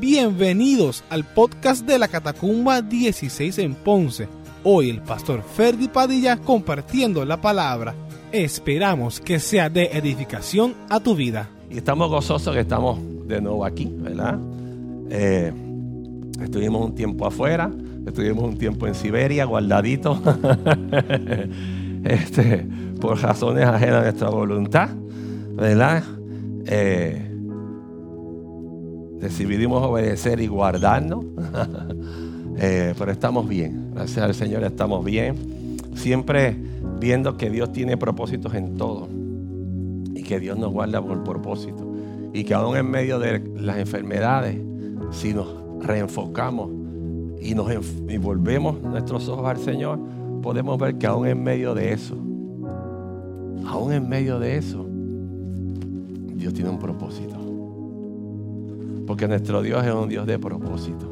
Bienvenidos al podcast de la Catacumba 16 en Ponce. Hoy el pastor Ferdi Padilla compartiendo la palabra. Esperamos que sea de edificación a tu vida. Y estamos gozosos que estamos de nuevo aquí, ¿verdad? Eh, estuvimos un tiempo afuera, estuvimos un tiempo en Siberia, guardaditos, este, por razones ajenas a nuestra voluntad, ¿verdad? Eh, decidimos obedecer y guardarnos, eh, pero estamos bien, gracias al Señor estamos bien, siempre viendo que Dios tiene propósitos en todo y que Dios nos guarda por propósito. Y que aún en medio de las enfermedades, si nos reenfocamos y nos y volvemos nuestros ojos al Señor, podemos ver que aún en medio de eso, aún en medio de eso, Dios tiene un propósito. Porque nuestro Dios es un Dios de propósito.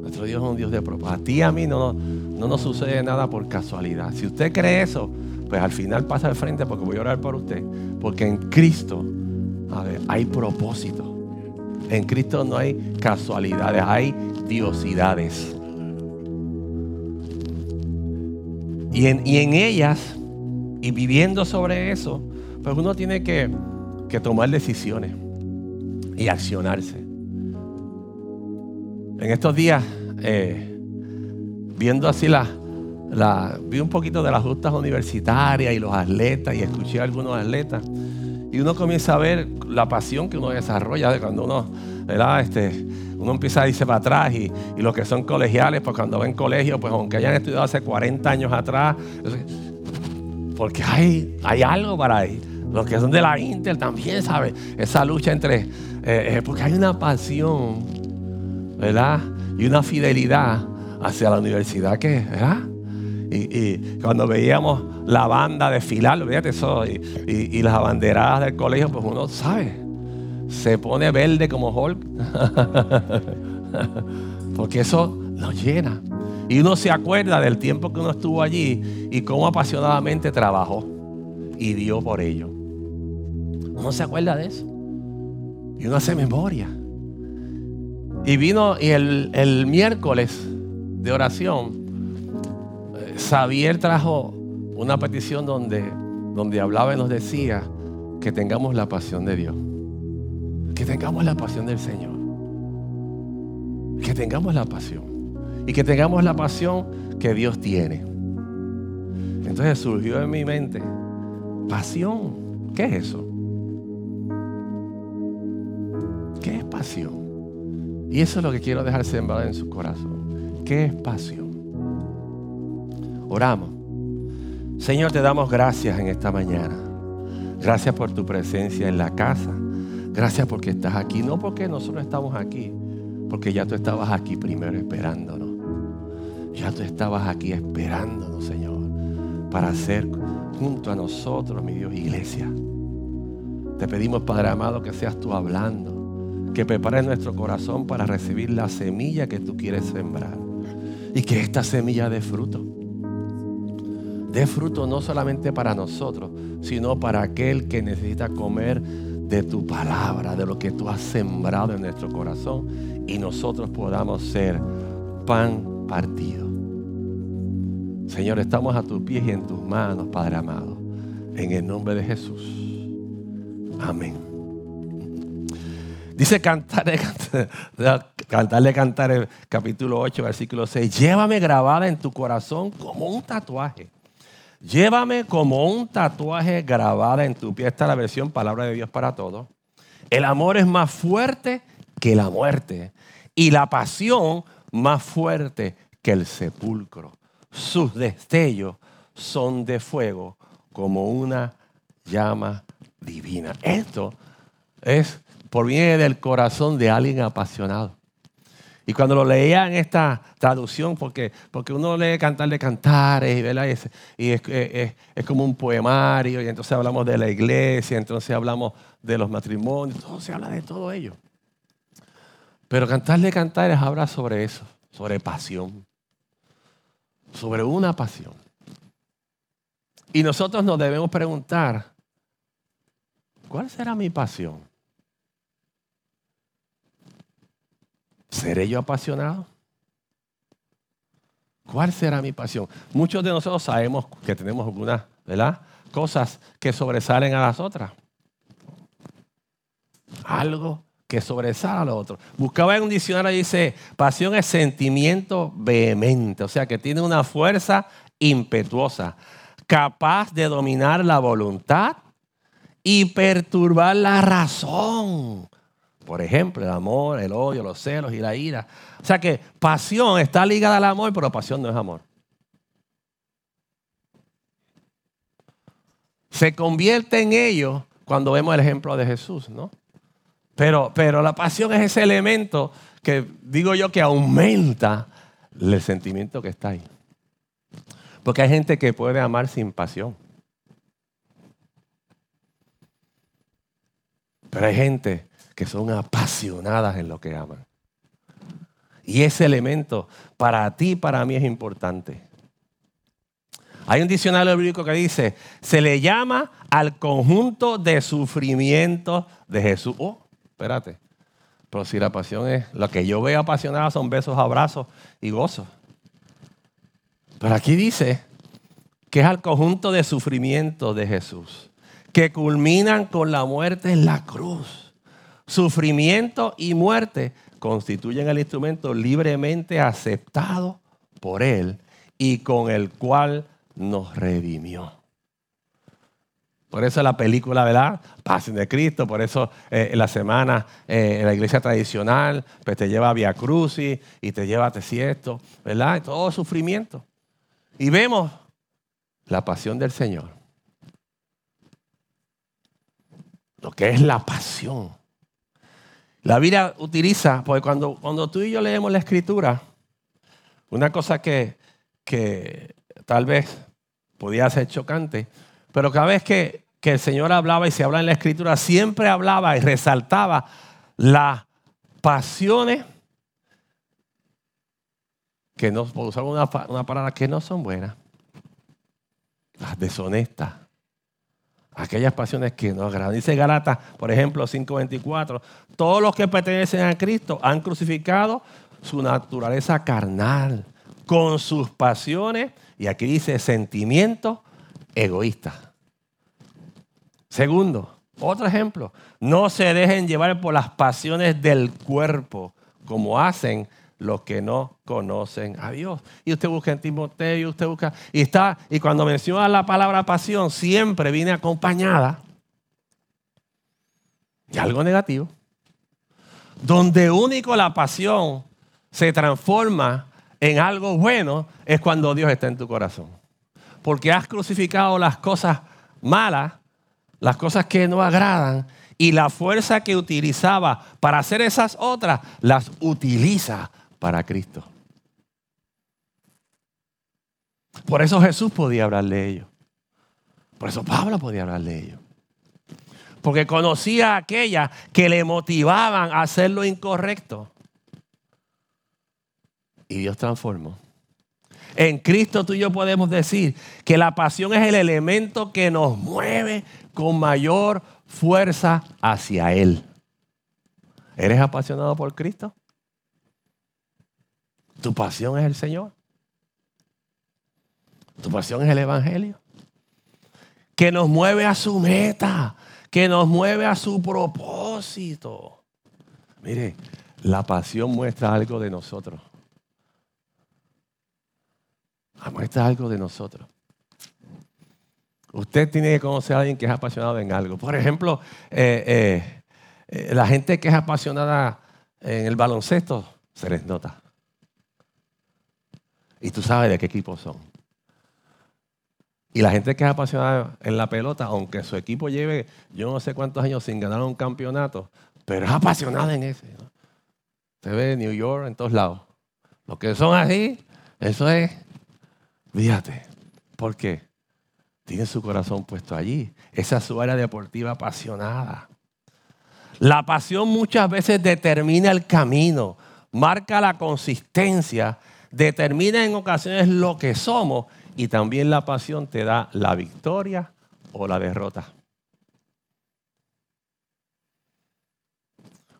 Nuestro Dios es un Dios de propósito. A ti y a mí no, no nos sucede nada por casualidad. Si usted cree eso, pues al final pasa al frente porque voy a orar por usted. Porque en Cristo, a ver, hay propósito. En Cristo no hay casualidades, hay diosidades. Y en, y en ellas, y viviendo sobre eso, pues uno tiene que, que tomar decisiones y accionarse. En estos días, eh, viendo así la, la, vi un poquito de las justas universitarias y los atletas y escuché a algunos atletas. Y uno comienza a ver la pasión que uno desarrolla de cuando uno, ¿verdad? Este, uno empieza a irse para atrás y, y los que son colegiales, pues cuando ven colegio, pues aunque hayan estudiado hace 40 años atrás, porque hay, hay algo para ahí. Los que son de la Inter también saben esa lucha entre, eh, eh, porque hay una pasión, ¿verdad? Y una fidelidad hacia la universidad que, ¿verdad? Y, cuando veíamos la banda desfilar, fíjate eso, y, y, las abanderadas del colegio, pues uno sabe, se pone verde como Hulk, porque eso nos llena. Y uno se acuerda del tiempo que uno estuvo allí y cómo apasionadamente trabajó y dio por ello. Uno se acuerda de eso. Y uno hace memoria. Y vino y el, el miércoles de oración, Xavier trajo una petición donde, donde hablaba y nos decía que tengamos la pasión de Dios. Que tengamos la pasión del Señor. Que tengamos la pasión. Y que tengamos la pasión que Dios tiene. Entonces surgió en mi mente, pasión, ¿qué es eso? Y eso es lo que quiero dejar sembrado en su corazón. ¿Qué es pasión? Oramos. Señor, te damos gracias en esta mañana. Gracias por tu presencia en la casa. Gracias porque estás aquí. No porque nosotros estamos aquí, porque ya tú estabas aquí primero esperándonos. Ya tú estabas aquí esperándonos, Señor, para ser junto a nosotros, mi Dios, iglesia. Te pedimos, Padre amado, que seas tú hablando, que prepares nuestro corazón para recibir la semilla que tú quieres sembrar y que esta semilla dé fruto dé fruto no solamente para nosotros, sino para aquel que necesita comer de tu palabra, de lo que tú has sembrado en nuestro corazón y nosotros podamos ser pan partido. Señor, estamos a tus pies y en tus manos, Padre amado, en el nombre de Jesús. Amén. Dice cantarle, cantarle, cantar capítulo 8, versículo 6. Llévame grabada en tu corazón como un tatuaje Llévame como un tatuaje grabada en tu pie. Esta es la versión Palabra de Dios para todos. El amor es más fuerte que la muerte y la pasión más fuerte que el sepulcro. Sus destellos son de fuego como una llama divina. Esto es por viene del corazón de alguien apasionado. Y cuando lo leía en esta traducción, porque, porque uno lee cantar de cantares, ¿verdad? y, es, es, como un poemario, y entonces hablamos de la iglesia, entonces hablamos de los matrimonios, todo se habla de todo ello. Pero cantar de cantares habla sobre eso, sobre pasión, sobre una pasión. Y nosotros nos debemos preguntar, ¿cuál será mi pasión? ¿Seré yo apasionado? ¿Cuál será mi pasión? Muchos de nosotros sabemos que tenemos algunas, ¿verdad? Cosas que sobresalen a las otras. Algo que sobresale a lo otro. Buscaba en un diccionario y dice, pasión es sentimiento vehemente, o sea que tiene una fuerza impetuosa, capaz de dominar la voluntad y perturbar la razón. Por ejemplo, el amor, el odio, los celos y la ira. O sea que pasión está ligada al amor, pero pasión no es amor. Se convierte en ello cuando vemos el ejemplo de Jesús, ¿no? Pero, pero la pasión es ese elemento que digo yo que aumenta el sentimiento que está ahí. Porque hay gente que puede amar sin pasión. Pero hay gente que son apasionadas en lo que aman. Y ese elemento para ti y para mí es importante. Hay un diccionario bíblico que dice, se le llama al conjunto de sufrimientos de Jesús. Oh, espérate. Pero si la pasión es, lo que yo veo apasionada son besos, abrazos y gozos. Pero aquí dice que es al conjunto de sufrimientos de Jesús, que culminan con la muerte en la cruz. Sufrimiento y muerte constituyen el instrumento libremente aceptado por Él y con el cual nos redimió. Por eso la película, ¿verdad? Pasión de Cristo, por eso eh, en la semana eh, en la iglesia tradicional, pues te lleva a Via Crucis y te lleva a Tesiesto, ¿verdad? Todo sufrimiento. Y vemos la pasión del Señor. Lo que es la pasión. La Biblia utiliza, porque cuando, cuando tú y yo leemos la escritura, una cosa que, que tal vez podía ser chocante, pero cada vez que, que el Señor hablaba y se habla en la escritura, siempre hablaba y resaltaba las pasiones que no, usar una, una palabra, que no son buenas, las deshonestas, aquellas pasiones que no agradan. Dice Galata, por ejemplo, 5.24, todos los que pertenecen a Cristo han crucificado su naturaleza carnal con sus pasiones, y aquí dice sentimientos egoístas. Segundo, otro ejemplo, no se dejen llevar por las pasiones del cuerpo, como hacen los que no conocen a Dios. Y usted busca en Timoteo, y usted busca, y está, y cuando menciona la palabra pasión, siempre viene acompañada de algo negativo. Donde único la pasión se transforma en algo bueno es cuando Dios está en tu corazón. Porque has crucificado las cosas malas, las cosas que no agradan, y la fuerza que utilizaba para hacer esas otras, las utiliza para Cristo. Por eso Jesús podía hablar de ellos. Por eso Pablo podía hablar de ellos. Porque conocía a aquellas que le motivaban a hacer lo incorrecto. Y Dios transformó. En Cristo tú y yo podemos decir que la pasión es el elemento que nos mueve con mayor fuerza hacia Él. ¿Eres apasionado por Cristo? ¿Tu pasión es el Señor? ¿Tu pasión es el Evangelio? Que nos mueve a su meta, que nos mueve a su propósito. Mire, la pasión muestra algo de nosotros. Muestra algo de nosotros. Usted tiene que conocer a alguien que es apasionado en algo. Por ejemplo, eh, eh, eh, la gente que es apasionada en el baloncesto se les nota. Y tú sabes de qué equipo son. Y la gente que es apasionada en la pelota, aunque su equipo lleve yo no sé cuántos años sin ganar un campeonato, pero es apasionada en ese. Se ve en New York, en todos lados. Los que son así, eso es, fíjate, ¿por qué? Tiene su corazón puesto allí. Esa es su área deportiva apasionada. La pasión muchas veces determina el camino, marca la consistencia determina en ocasiones lo que somos y también la pasión te da la victoria o la derrota.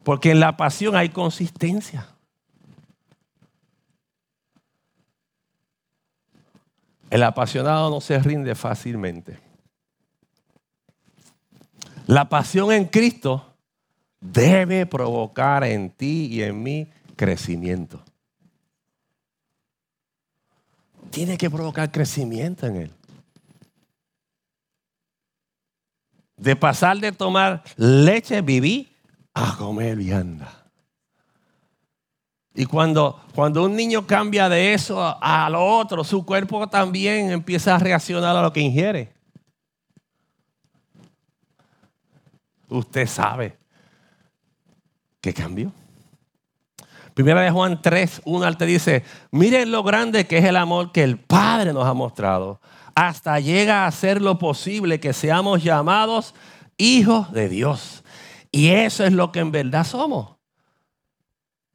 Porque en la pasión hay consistencia. El apasionado no se rinde fácilmente. La pasión en Cristo debe provocar en ti y en mí crecimiento. Tiene que provocar crecimiento en él. De pasar de tomar leche, viví, a comer vianda. Y cuando, cuando un niño cambia de eso a, a, lo otro, su cuerpo también empieza a reaccionar a lo que ingiere. Usted sabe que cambió. Primera de Juan 3, 1 te dice, miren lo grande que es el amor que el Padre nos ha mostrado. Hasta llega a ser lo posible que seamos llamados hijos de Dios. Y eso es lo que en verdad somos.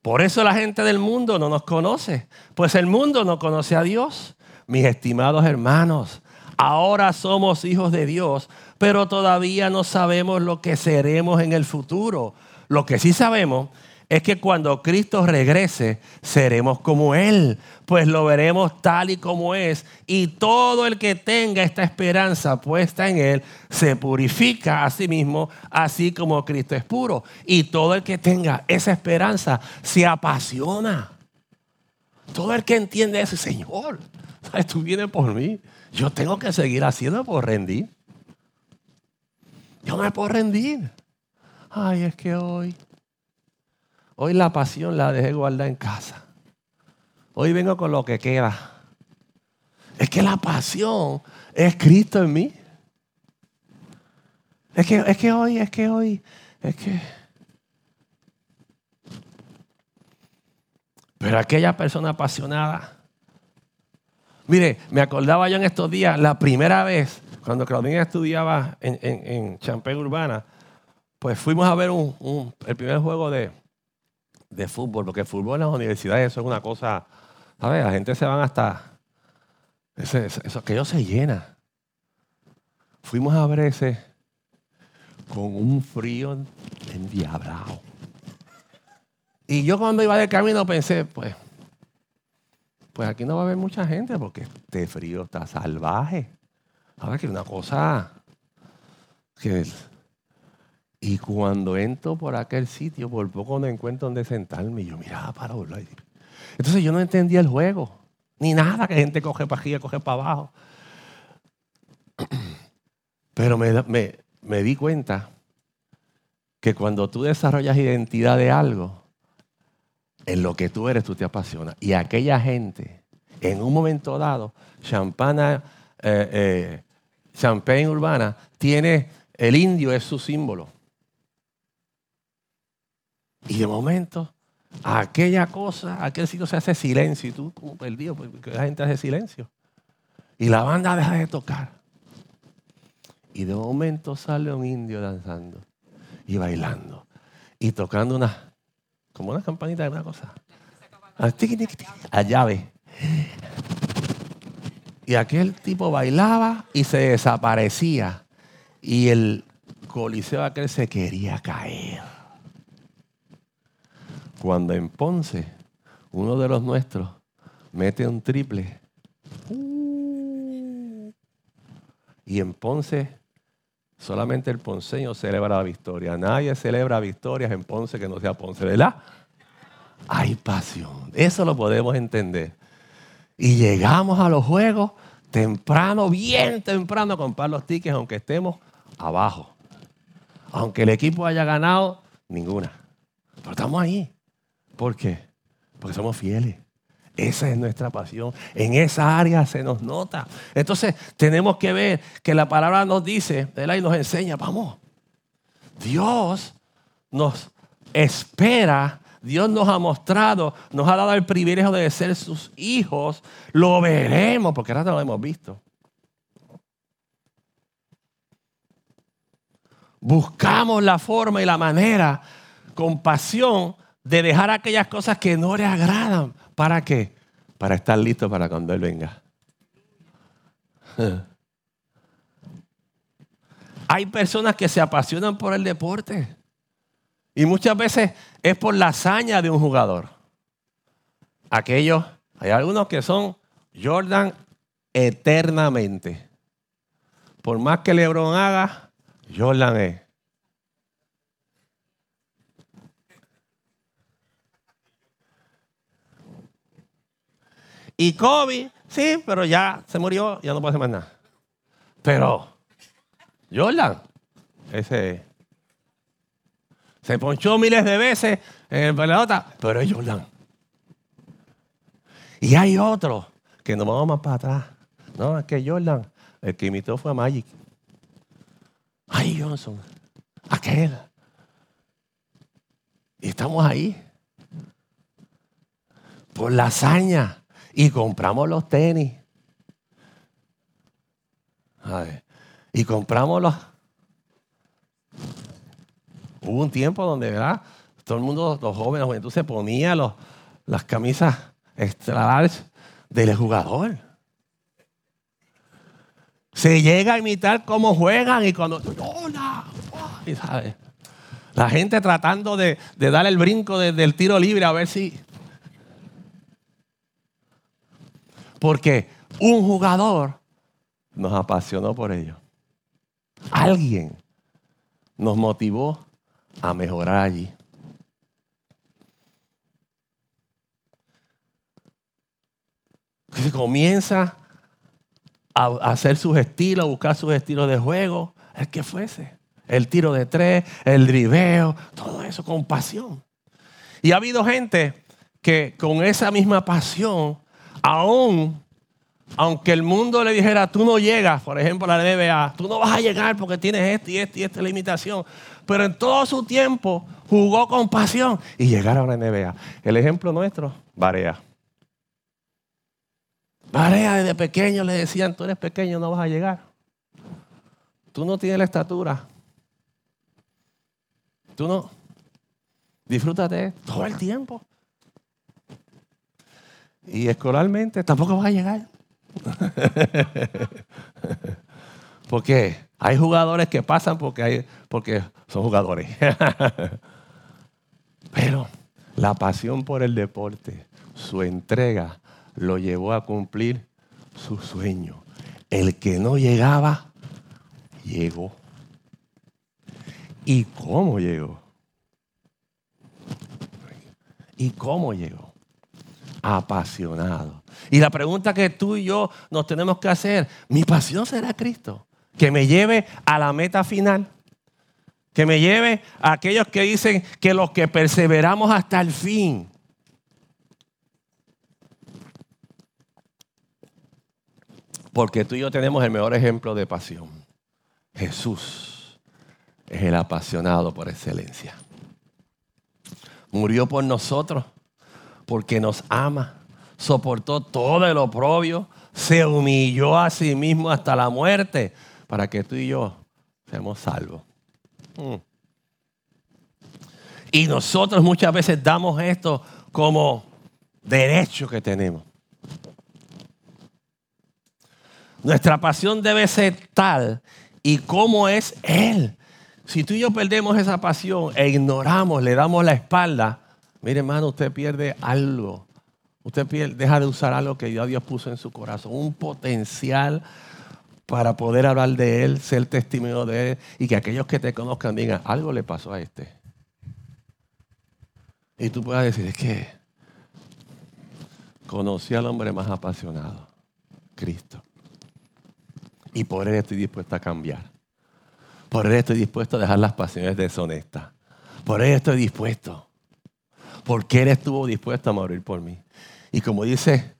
Por eso la gente del mundo no nos conoce, pues el mundo no conoce a Dios. Mis estimados hermanos, ahora somos hijos de Dios, pero todavía no sabemos lo que seremos en el futuro. Lo que sí sabemos es que cuando Cristo regrese, seremos como Él, pues lo veremos tal y como es. Y todo el que tenga esta esperanza puesta en Él, se purifica a sí mismo, así como Cristo es puro. Y todo el que tenga esa esperanza, se apasiona. Todo el que entiende eso, Señor, tú vienes por mí. Yo tengo que seguir haciendo por rendir. Yo me puedo rendir. Ay, es que hoy Hoy la pasión la dejé guardar en casa. Hoy vengo con lo que queda. Es que la pasión es Cristo en mí. Es que, es que hoy, es que hoy, es que... Pero aquella persona apasionada. Mire, me acordaba yo en estos días, la primera vez, cuando Claudina estudiaba en, en, Champagne Urbana, pues fuimos a ver el primer juego de, de fútbol, porque el fútbol en las universidades eso es una cosa, ¿sabes? La gente se van hasta, ese, eso, aquello se llena. Fuimos a ver ese con un frío endiablado. Y yo cuando iba de camino pensé, pues, pues aquí no va a haber mucha gente porque este frío está salvaje. Ahora que una cosa que y cuando entro por aquel sitio, por poco no encuentro donde sentarme. Y yo miraba para otro Entonces yo no entendía el juego, ni nada, que gente coge para arriba, coge para abajo. Pero me, me, me di cuenta que cuando tú desarrollas identidad de algo, en lo que tú eres, tú te apasionas. Y aquella gente, en un momento dado, Champana, eh, eh, Champagne Urbana, tiene, el indio es su símbolo. Y de momento, aquella cosa, aquel sitio se hace silencio y tú como perdido, porque la gente hace silencio. Y la banda deja de tocar. Y de momento sale un indio danzando y bailando y tocando una, como una campanita de una cosa. A llave. Y aquel tipo bailaba y se desaparecía. Y el coliseo aquel se quería caer. Cuando en Ponce, uno de los nuestros mete un triple. y en Ponce, solamente el ponceño celebra la victoria. Nadie celebra victorias en Ponce que no sea Ponce, ¿verdad? Hay pasión. Eso lo podemos entender. Y llegamos a los juegos temprano, bien temprano, a comprar los tickets, aunque estemos abajo. Aunque el equipo haya ganado, ninguna. Pero estamos ahí. ¿Por qué? Porque somos fieles. Esa es nuestra pasión. En esa área se nos nota. Entonces tenemos que ver que la palabra nos dice, y nos enseña, vamos, Dios nos espera, Dios nos ha mostrado, nos ha dado el privilegio de ser sus hijos. Lo veremos, porque ahora no lo hemos visto. Buscamos la forma y la manera con pasión de dejar aquellas cosas que no le agradan. ¿Para qué? Para estar listo para cuando Él venga. Hay personas que se apasionan por el deporte. Y muchas veces es por la hazaña de un jugador. Aquellos, hay algunos que son Jordan eternamente. Por más que LeBron haga, Jordan es. Y Kobe, sí, pero ya se murió, ya no puede hacer más nada. Pero Jordan, ese se ponchó miles de veces en el pelota, pero es Jordan. Y hay otro que nos vamos más para atrás. No, es que Jordan, el que imitó fue a Magic. Ay, Johnson, aquel. Y estamos ahí. Por la hazaña. Y compramos los tenis. Y compramos los... Hubo un tiempo donde, ¿verdad? Todo el mundo, los jóvenes, la juventud se ponía los, las camisas extra del jugador. Se llega a imitar cómo juegan y cuando... ¡Hola! Y sabe, la gente tratando de, de dar el brinco desde el tiro libre a ver si... Porque un jugador nos apasionó por ello. Alguien nos motivó a mejorar allí. Se comienza a hacer sus estilos, a buscar sus estilos de juego, el que fuese. El tiro de tres, el driveo, todo eso con pasión. Y ha habido gente que con esa misma pasión, aún aunque el mundo le dijera, tú no llegas, por ejemplo, la NBA, tú no vas a llegar porque tienes esto y esto y esta limitación. Pero en todo su tiempo jugó con pasión y llegaron a la NBA. El ejemplo nuestro, Barea. Barea desde pequeño le decían, tú eres pequeño, no vas a llegar. Tú no tienes la estatura. Tú no. Disfrútate todo el tiempo. Y escolarmente tampoco vas a llegar. porque hay jugadores que pasan porque, porque son jugadores. Pero la pasión por el deporte, su entrega, lo llevó a cumplir su sueño. El que no llegaba, llegó. ¿Y cómo llegó? ¿Y cómo llegó? Apasionado y la pregunta que tú y yo nos tenemos que hacer, ¿mi pasión será Cristo? Que me lleve a la meta final. Que me lleve a aquellos que dicen que los que perseveramos hasta el fin. Porque tú y yo tenemos el mejor ejemplo de pasión. Jesús es el apasionado por excelencia. Murió por nosotros porque nos ama soportó todo el oprobio, se humilló a sí mismo hasta la muerte para que tú y yo seamos salvos. Mm. Y nosotros muchas veces damos esto como derecho que tenemos. Nuestra pasión debe ser tal y como es Él. Si tú y yo perdemos esa pasión e ignoramos, le damos la espalda, mire hermano, usted pierde algo Usted deja de usar algo que Dios puso en su corazón, un potencial para poder hablar de Él, ser testimonio de Él y que aquellos que te conozcan digan, algo le pasó a este. Y tú puedas decir, es que conocí al hombre más apasionado, Cristo. Y por Él estoy dispuesto a cambiar. Por Él estoy dispuesto a dejar las pasiones deshonestas. Por Él estoy dispuesto. Porque Él estuvo dispuesto a morir por mí. Y como dice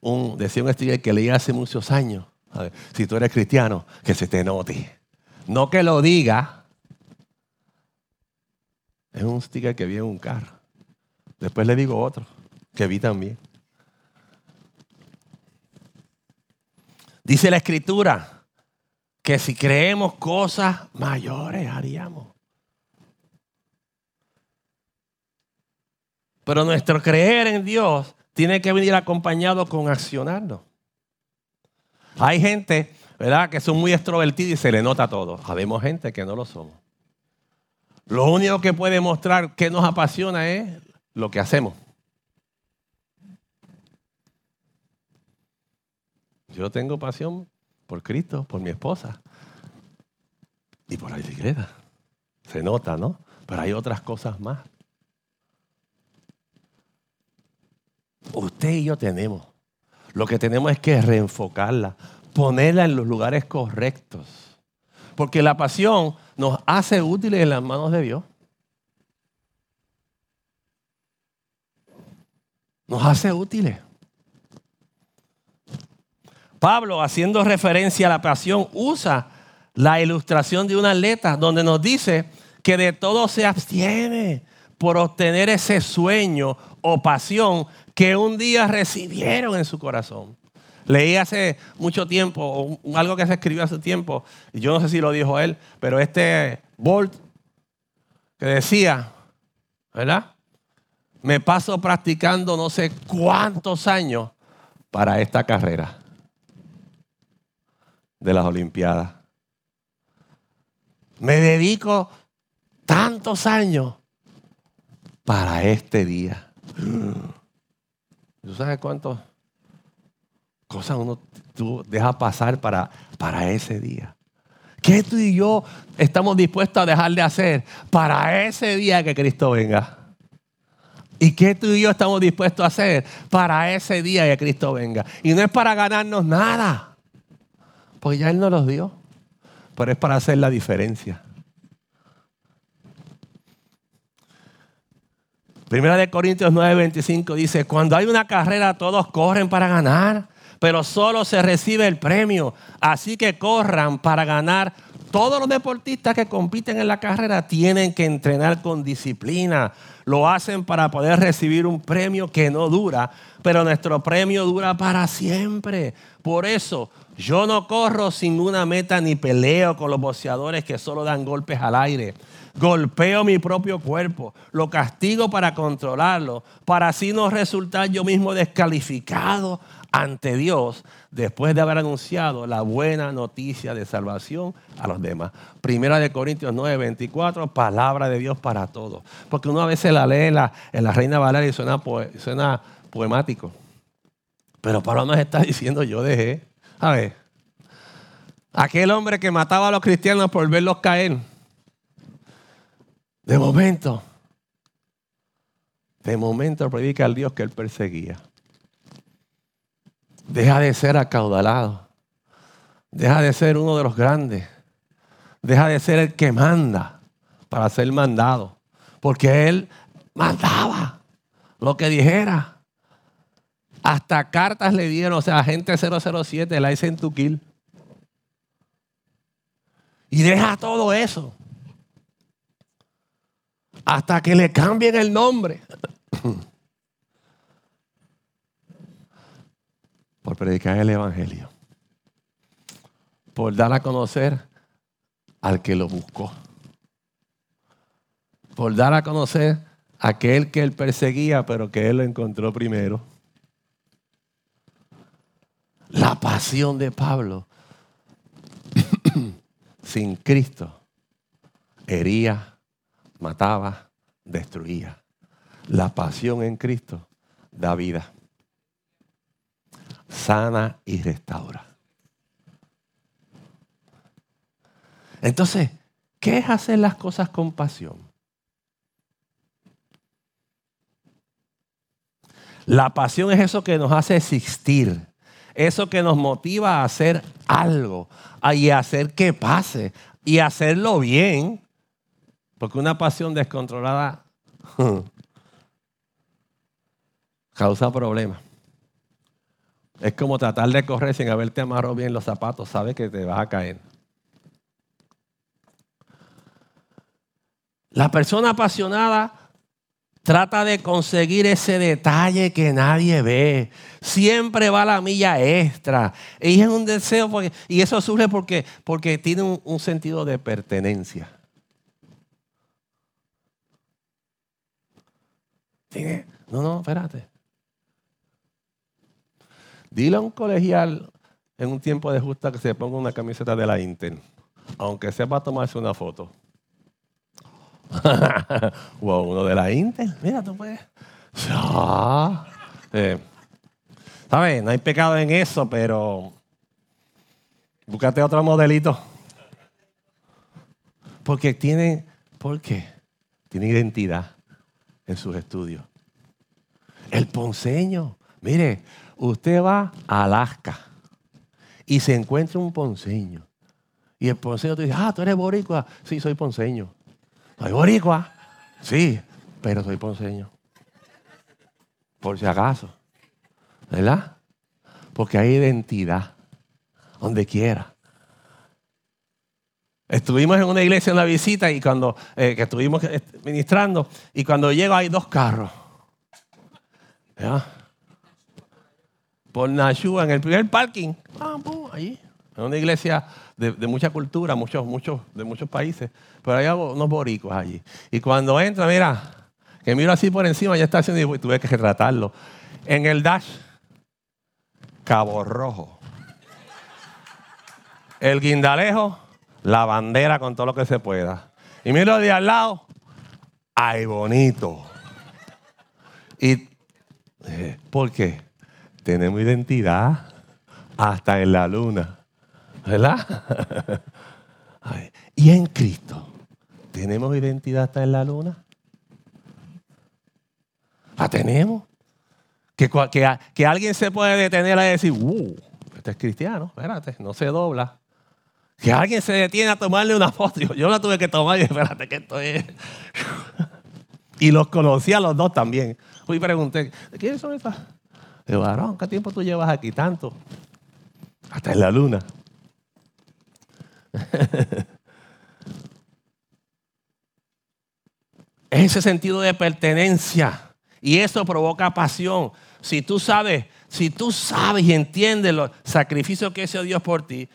un, decía un sticker que leí hace muchos años, si tú eres cristiano, que se te note. No que lo diga. Es un sticker que vi en un carro. Después le digo otro, que vi también. Dice la escritura que si creemos cosas mayores haríamos. Pero nuestro creer en Dios tiene que venir acompañado con accionarlo. Hay gente, ¿verdad?, que son muy extrovertidos y se le nota todo. Habemos gente que no lo somos. Lo único que puede mostrar que nos apasiona es lo que hacemos. yo tengo pasión por Cristo, por mi esposa y por la bicicleta. Se nota, ¿no? Pero hay otras cosas más. Usted y yo tenemos. Lo que tenemos es que reenfocarla, ponerla en los lugares correctos. Porque la pasión nos hace útiles en las manos de Dios. Nos hace útiles. Pablo, haciendo referencia a la pasión, usa la ilustración de una atleta donde nos dice que de todo se abstiene por obtener ese sueño o pasión que un día recibieron en su corazón. Leí hace mucho tiempo, algo que se escribió hace tiempo, y yo no sé si lo dijo él, pero este Bolt que decía, ¿verdad? Me paso practicando no sé cuántos años para esta carrera de las Olimpiadas. Me dedico tantos años para este día. ¿Tú sabes cuántas cosas uno tú deja pasar para, para ese día? ¿Qué tú y yo estamos dispuestos a dejar de hacer para ese día que Cristo venga? ¿Y qué tú y yo estamos dispuestos a hacer para ese día que Cristo venga? Y no es para ganarnos nada, pues ya Él nos los dio, pero es para hacer la diferencia. Primera de Corintios 9:25 dice, cuando hay una carrera todos corren para ganar, pero solo se recibe el premio. Así que corran para ganar. Todos los deportistas que compiten en la carrera tienen que entrenar con disciplina. Lo hacen para poder recibir un premio que no dura, pero nuestro premio dura para siempre. Por eso yo no corro sin una meta ni peleo con los boxeadores que solo dan golpes al aire golpeo mi propio cuerpo, lo castigo para controlarlo, para así no resultar yo mismo descalificado ante Dios después de haber anunciado la buena noticia de salvación a los demás. Primera de Corintios 9, 24, palabra de Dios para todos. Porque uno a veces la lee en la, en la Reina Valeria y suena, suena poemático. Pero Pablo nos está diciendo, yo dejé. A ver, aquel hombre que mataba a los cristianos por verlos caer de momento, de momento predica al Dios que él perseguía. Deja de ser acaudalado. Deja de ser uno de los grandes. Deja de ser el que manda para ser mandado. Porque él mandaba lo que dijera. Hasta cartas le dieron, o sea, agente 007, la hice en tu kill. Y deja todo eso hasta que le cambien el nombre. Por predicar el Evangelio. Por dar a conocer al que lo buscó. Por dar a conocer a aquel que él perseguía, pero que él lo encontró primero. La pasión de Pablo sin Cristo hería mataba, destruía. La pasión en Cristo da vida, sana y restaura. Entonces, ¿qué es hacer las cosas con pasión? La pasión es eso que nos hace existir, eso que nos motiva a hacer algo y hacer que pase y hacerlo bien porque una pasión descontrolada causa problemas. Es como tratar de correr sin haberte amarrado bien los zapatos, sabes que te vas a caer. La persona apasionada trata de conseguir ese detalle que nadie ve. Siempre va a la milla extra. Y es un deseo, y eso surge porque, porque tiene un sentido de pertenencia. No, no, espérate. Dile a un colegial en un tiempo de justa que se ponga una camiseta de la Intel, aunque sea para tomarse una foto. wow, uno de la Intel, mira, tú puedes. ¿Sabes? No hay pecado en eso, pero Búscate otro modelito. Porque tiene, ¿por qué? Tiene identidad en sus estudios. El ponceño. Mire, usted va a Alaska y se encuentra un ponceño. Y el ponceño te dice, ah, tú eres boricua. Sí, soy ponceño. Soy boricua. Sí, pero soy ponceño. Por si acaso. ¿Verdad? Porque hay identidad. Donde quiera. Estuvimos en una iglesia en la visita y cuando eh, que estuvimos ministrando y cuando llego hay dos carros. ¿Ya? Por Nashua en el primer parking. Ah, allí. En una iglesia de, mucha cultura, muchos, muchos, de muchos países. Pero hay unos boricos allí. Y cuando entra, mira, que miro así por encima, ya está haciendo y tuve que retratarlo. En el dash, Cabo Rojo. El guindalejo, la bandera con todo lo que se pueda. Y miro de al lado, ay bonito. ¿Y eh, por qué? Tenemos identidad hasta en la luna. ¿Verdad? y en Cristo, ¿tenemos identidad hasta en la luna? La tenemos. Que, que, que alguien se puede detener a decir, uh, este es cristiano, espérate, no se dobla. Que alguien se detiene a tomarle una foto. Yo, la tuve que tomar y espérate que esto es. y los conocí a los dos también. Fui y pregunté, ¿de quiénes son estas? De varón, ¿qué tiempo tú llevas aquí? Tanto. Hasta en la luna. es ese sentido de pertenencia. Y eso provoca pasión. Si tú sabes, si tú sabes y entiendes los sacrificios que hizo Dios por ti,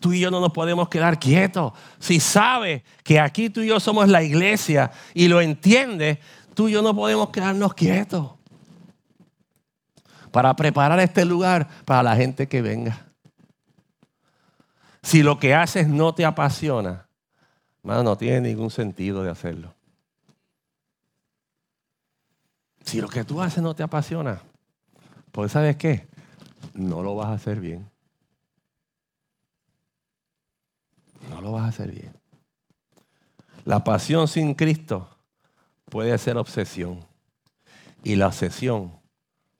tú y yo no nos podemos quedar quietos. Si sabes que aquí tú y yo somos la iglesia y lo entiendes, tú y yo no podemos quedarnos quietos. Para preparar este lugar para la gente que venga. Si lo que haces no te apasiona, no tiene ningún sentido de hacerlo. Si lo que tú haces no te apasiona, pues ¿sabes qué? No lo vas a hacer bien. Lo vas a hacer bien. La pasión sin Cristo puede ser obsesión. Y la obsesión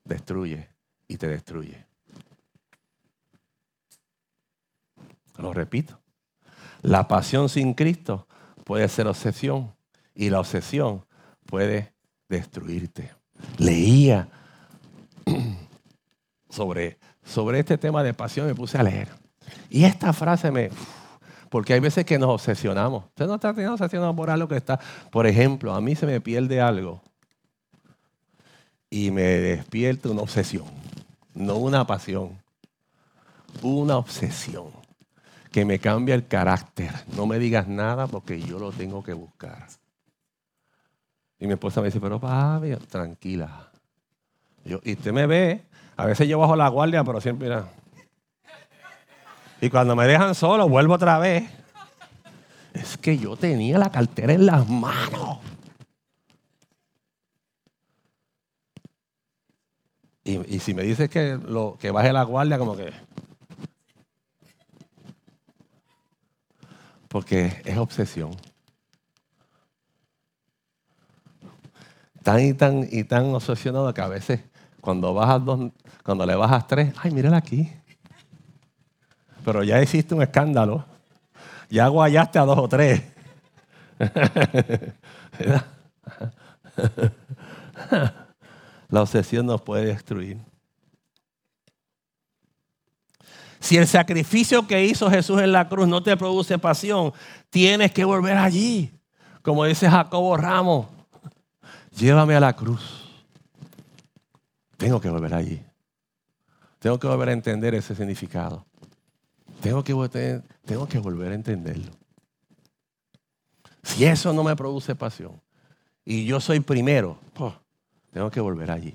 destruye y te destruye. Lo repito. La pasión sin Cristo puede ser obsesión y la obsesión puede destruirte. Leía sobre, sobre este tema de pasión, me puse a leer. Y esta frase me... Porque hay veces que nos obsesionamos. Usted no está obsesionado por algo que está... Por ejemplo, a mí se me pierde algo y me despierta una obsesión. No una pasión. Una obsesión que me cambia el carácter. No me digas nada porque yo lo tengo que buscar. Y mi esposa me dice, pero papi, tranquila. y usted me ve, a veces yo bajo la guardia, pero siempre mira. Y cuando me dejan solo, vuelvo otra vez. Es que yo tenía la cartera en las manos. Y, si me dices que, lo, que baje la guardia, como que... Porque es obsesión. tan y tan y tan obsesionado que a veces cuando bajas dos, cuando le bajas tres, ay, mírala aquí. Pero ya existe un escándalo. Ya guayaste a dos o tres. La obsesión nos puede destruir. Si el sacrificio que hizo Jesús en la cruz no te produce pasión, tienes que volver allí. Como dice Jacobo Ramos, llévame a la cruz. Tengo que volver allí. Tengo que volver a entender ese significado. Tengo que, volver, a entenderlo. Si eso no me produce pasión y yo soy primero, oh, tengo que volver allí.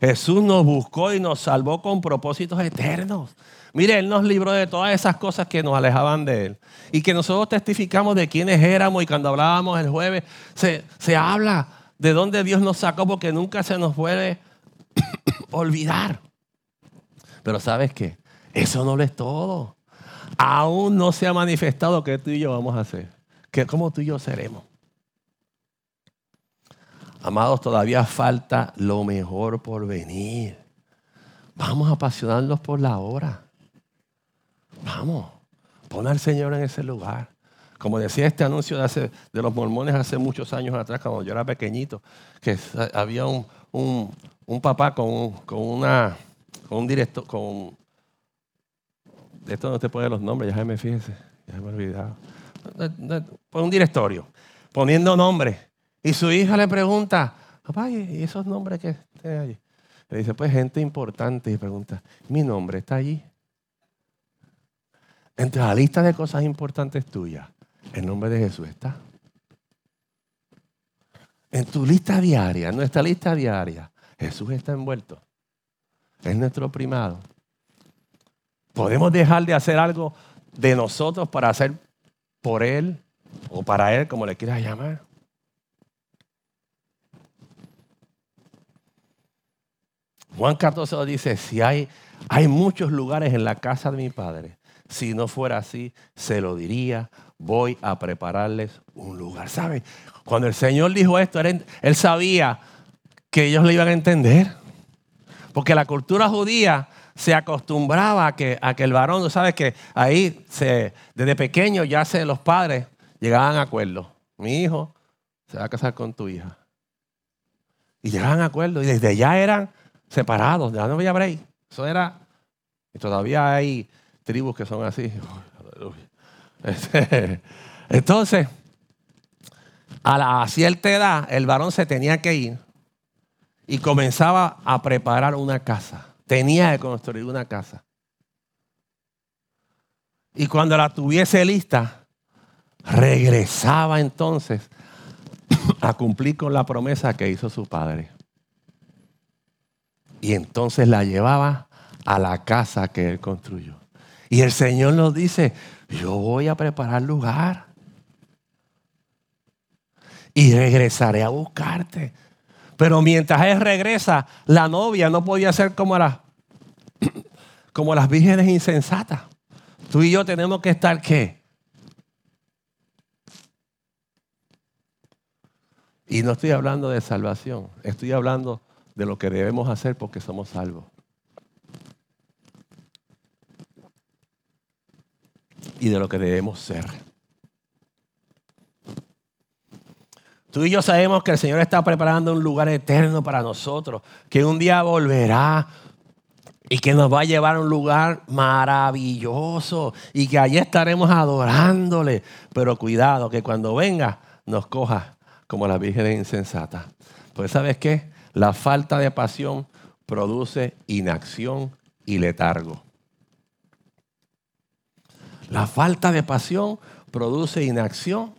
Jesús nos buscó y nos salvó con propósitos eternos. Mire, Él nos libró de todas esas cosas que nos alejaban de Él. Y que nosotros testificamos de quiénes éramos y cuando hablábamos el jueves, se, se habla de dónde Dios nos sacó porque nunca se nos puede olvidar. Pero sabes qué, eso no lo es todo. aún no se ha manifestado qué tú y yo vamos a hacer, que cómo tú y yo seremos. Amados, todavía falta lo mejor por venir. Vamos a apasionarnos por la hora. Vamos, pon al Señor en ese lugar. Como decía este anuncio de, hace, de los mormones hace muchos años atrás, cuando yo era pequeñito, que había un, un, papá con, con, una, con un director, con... Esto no te puede los nombres, ya me fíjese, ya me he olvidado. Un directorio, poniendo nombres. Y su hija le pregunta, papá, ¿y esos nombres que están allí? Le dice, pues gente importante. Y pregunta, ¿mi nombre está allí? Entre la lista de cosas importantes tuyas, el nombre de Jesús está. En tu lista diaria, en nuestra lista diaria, Jesús está envuelto. Es nuestro primado. Podemos dejar de hacer algo de nosotros para hacer por Él o para Él, como le quieras llamar. Juan 14 dice, si hay, hay muchos lugares en la casa de mi Padre, si no fuera así, se lo diría, voy a prepararles un lugar. ¿Sabe? Cuando el Señor dijo esto, él, sabía que ellos le iban a entender. Porque la cultura judía se acostumbraba a que, a que el varón, ¿sabes? Que ahí desde pequeño ya se, los padres llegaban a acuerdo. Mi hijo se va a casar con tu hija. Y llegaban a acuerdo. Y desde ya eran separados, ya no había break. Eso era. Y todavía hay tribus que son así. Entonces, a la cierta edad, el varón se tenía que ir y comenzaba a preparar una casa. Tenía que construir una casa. Y cuando la tuviese lista, regresaba entonces a cumplir con la promesa que hizo su padre. Y entonces la llevaba a la casa que él construyó. Y el Señor nos dice, yo voy a preparar lugar. Y regresaré a buscarte. Pero mientras él regresa, la novia no podía ser como, como las vírgenes insensatas. Tú y yo tenemos que estar qué? Y no estoy hablando de salvación, estoy hablando de lo que debemos hacer porque somos salvos. Y de lo que debemos ser. Tú y yo sabemos que el Señor está preparando un lugar eterno para nosotros, que un día volverá y que nos va a llevar a un lugar maravilloso y que allí estaremos adorándole. Pero cuidado, que cuando venga nos coja como la Virgen insensata. Pues sabes qué? La falta de pasión produce inacción y letargo. La falta de pasión produce inacción.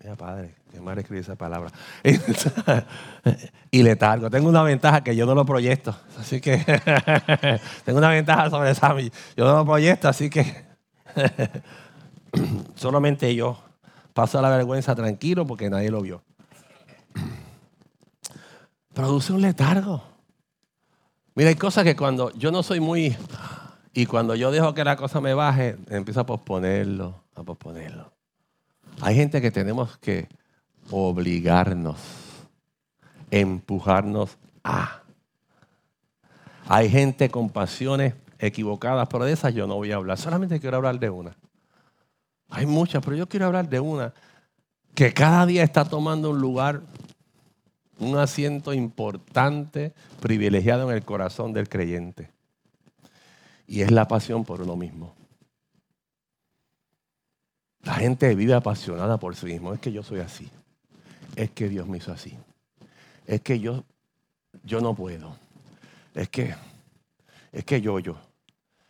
Mira, padre, escribir esa palabra. y letargo. Tengo una ventaja que yo no lo proyecto. Así que tengo una ventaja sobre Sammy. Yo no lo proyecto, así que solamente yo paso la vergüenza tranquilo porque nadie lo vio produce un letargo. Mira, hay cosas que cuando yo no soy muy... Y cuando yo dejo que la cosa me baje, empiezo a posponerlo, a posponerlo. Hay gente que tenemos que obligarnos, empujarnos a. Hay gente con pasiones equivocadas, pero de esas yo no voy a hablar. Solamente quiero hablar de una. Hay muchas, pero yo quiero hablar de una que cada día está tomando un lugar un asiento importante, privilegiado en el corazón del creyente. Y es la pasión por uno mismo. La gente vive apasionada por sí mismo. Es que yo soy así. Es que Dios me hizo así. Es que yo, yo no puedo. Es que, es que yo, yo.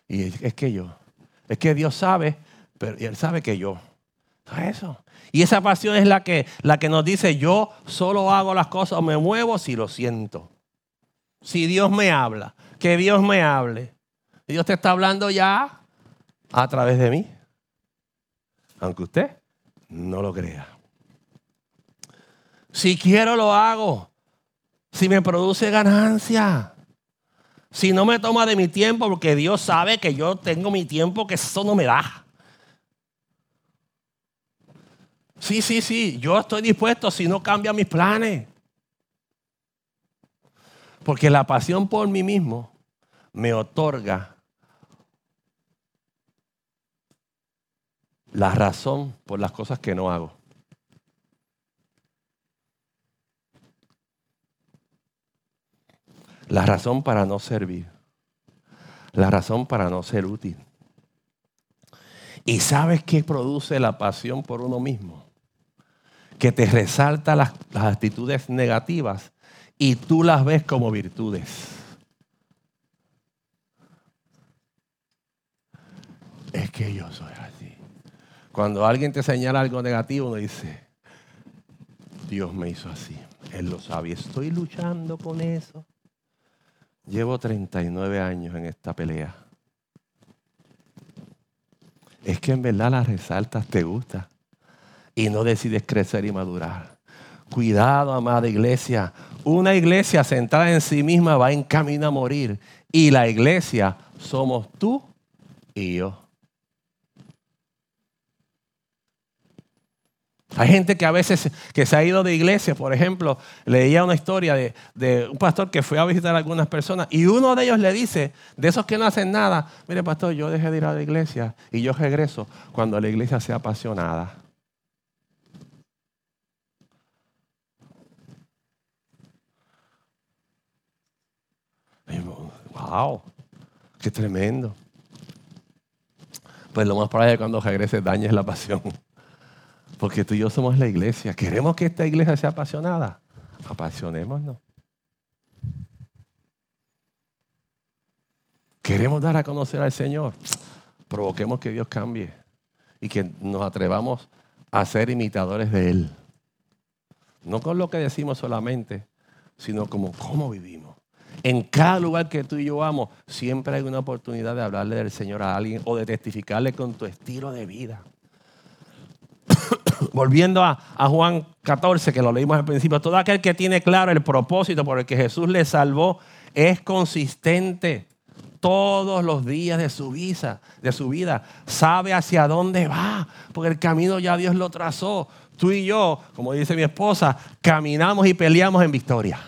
Y es, que yo. Es que Dios sabe, pero Él sabe que yo. Eso. Y esa pasión es la que, la que nos dice, yo solo hago las cosas, me muevo si lo siento. Si Dios me habla, que Dios me hable. Dios te está hablando ya a través de mí. Aunque usted no lo crea. Si quiero lo hago. Si me produce ganancia. Si no me toma de mi tiempo, porque Dios sabe que yo tengo mi tiempo, que eso no me da. Sí, sí, sí, yo estoy dispuesto si no cambia mis planes. Porque la pasión por mí mismo me otorga la razón por las cosas que no hago. La razón para no servir. La razón para no ser útil. ¿Y sabes qué produce la pasión por uno mismo? Que te resalta las, las actitudes negativas y tú las ves como virtudes. Es que yo soy así. Cuando alguien te señala algo negativo, uno dice, Dios me hizo así. Él lo sabe. Estoy luchando con eso. Llevo 39 años en esta pelea. Es que en verdad las resaltas, te gusta. Y no decides crecer y madurar. Cuidado, amada iglesia. Una iglesia sentada en sí misma va en camino a morir. Y la iglesia somos tú y yo. Hay gente que a veces que se ha ido de iglesia, por ejemplo, leía una historia de, un pastor que fue a visitar a algunas personas y uno de ellos le dice, de esos que no hacen nada, mire pastor, yo dejé de ir a la iglesia y yo regreso cuando la iglesia sea apasionada. Wow, qué tremendo. Pues lo más probable es que cuando regrese dañes la pasión. Porque tú y yo somos la iglesia. ¿Queremos que esta iglesia sea apasionada? Apasionémonos. ¿Queremos dar a conocer al Señor? Provoquemos que Dios cambie y que nos atrevamos a ser imitadores de Él. No con lo que decimos solamente, sino como cómo vivimos. En cada lugar que tú y yo vamos, siempre hay una oportunidad de hablarle del Señor a alguien o de testificarle con tu estilo de vida. Volviendo a, Juan 14, que lo leímos al principio, todo aquel que tiene claro el propósito por el que Jesús le salvó es consistente todos los días de su vida, de su vida. Sabe hacia dónde va, porque el camino ya Dios lo trazó. Tú y yo, como dice mi esposa, caminamos y peleamos en victoria.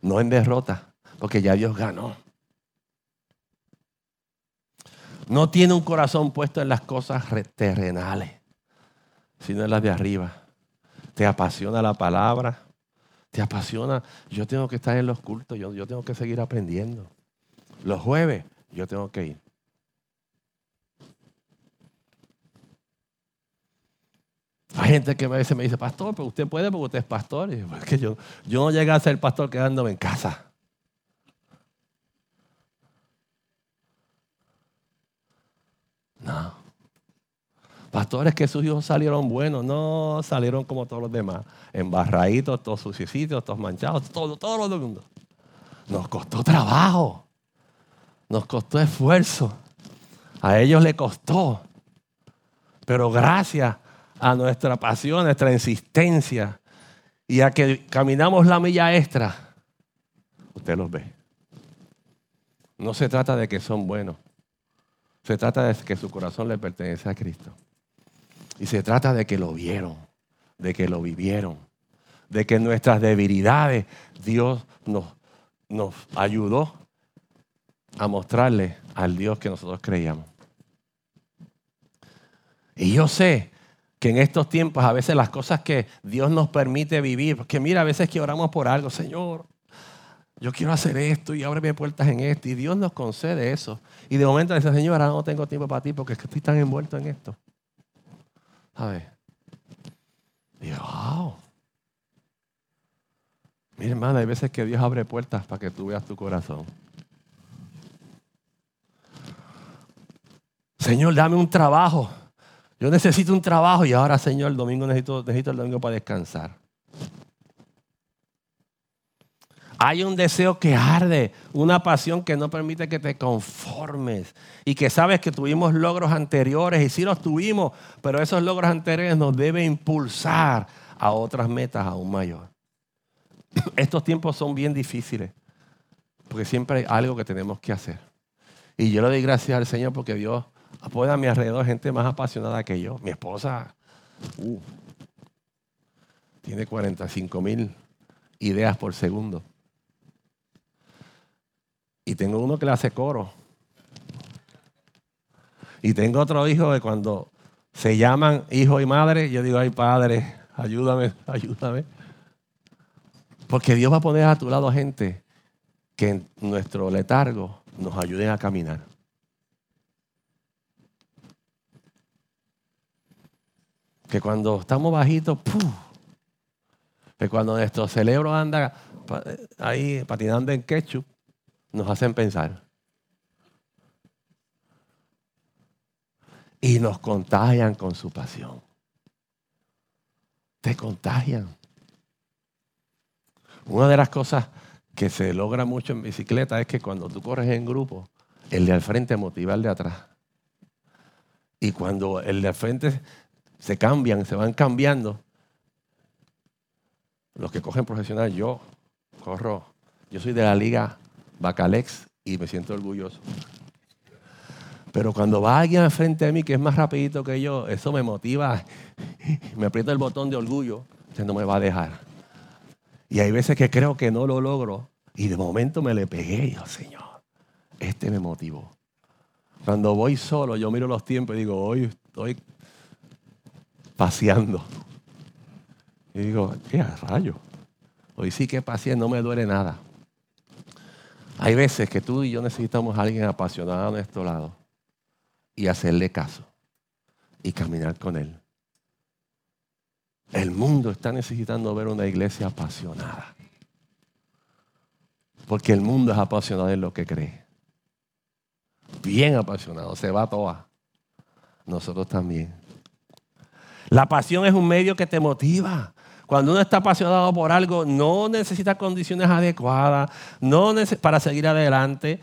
No en derrota, porque ya Dios ganó no tiene un corazón puesto en las cosas terrenales, sino en las de arriba. Te apasiona la palabra, te apasiona. Yo tengo que estar en los cultos, yo, yo tengo que seguir aprendiendo. Los jueves, yo tengo que ir. Hay gente que a veces me dice, pastor, pero usted puede porque usted es pastor. Y yo, yo, yo no llegué a ser pastor quedándome en casa. No. Pastores que sus hijos salieron buenos, no salieron como todos los demás, embarraditos, todos suciecitos, todos manchados, todo, todo lo mundo. Nos costó trabajo, nos costó esfuerzo, a ellos le costó, pero gracias a nuestra pasión, nuestra insistencia y a que caminamos la milla extra, usted los ve. No se trata de que son buenos, se trata de que su corazón le pertenece a Cristo. Y se trata de que lo vieron, de que lo vivieron, de que nuestras debilidades Dios nos, nos ayudó a mostrarle al Dios que nosotros creíamos. Y yo sé que en estos tiempos a veces las cosas que Dios nos permite vivir, porque mira, a veces que oramos por algo, Señor, yo quiero hacer esto y ábreme puertas en esto. Y Dios nos concede eso. Y de momento dice, Señor, ahora no tengo tiempo para ti porque es que estoy tan envuelto en esto. ¿Sabes? Y wow. Mira, hermana, hay veces que Dios abre puertas para que tú veas tu corazón. Señor, dame un trabajo. Yo necesito un trabajo y ahora, Señor, el domingo necesito el domingo para descansar. Hay un deseo que arde, una pasión que no permite que te conformes y que sabes que tuvimos logros anteriores y sí los tuvimos, pero esos logros anteriores nos deben impulsar a otras metas aún mayores. estos tiempos son bien difíciles, porque siempre hay algo que tenemos que hacer. Y yo le doy gracias al Señor porque Dios pone a mi alrededor gente más apasionada que yo. Mi esposa uh, tiene 45 mil ideas por segundo. Y tengo uno que le hace coro. Y tengo otro hijo que cuando se llaman hijo y madre, yo digo, ay padre, ayúdame, ayúdame. Porque Dios va a poner a tu lado gente que en nuestro letargo nos ayuden a caminar. Que cuando estamos bajitos, que cuando nuestro cerebro anda ahí patinando en ketchup, nos hacen pensar. Y nos contagian con su pasión. Te contagian. Una de las cosas que se logra mucho en bicicleta es que cuando tú corres en grupo, el de al frente motiva al de atrás. Y cuando el de al frente se cambian, se van cambiando, los que cogen profesional, yo corro, yo soy de la liga Bacalex y me siento orgulloso. Pero cuando va alguien al frente de mí que es más rapidito que yo, eso me motiva, me aprieta el botón de orgullo, que no me va a dejar. Y hay veces que creo que no lo logro y de momento me le pegué yo, Señor, este me motivó. Cuando voy solo, yo miro los tiempos y digo, hoy estoy paseando. Y digo, ¿qué rayo? Hoy sí que paseando, no me duele nada. Hay veces que tú y yo necesitamos a alguien apasionado a nuestro lado y hacerle caso y caminar con él. El mundo está necesitando ver una iglesia apasionada. Porque el mundo es apasionado en lo que cree. Bien apasionado, se va a toa. Nosotros también. La pasión es un medio que te motiva. Cuando uno está apasionado por algo, no necesita condiciones adecuadas no para seguir adelante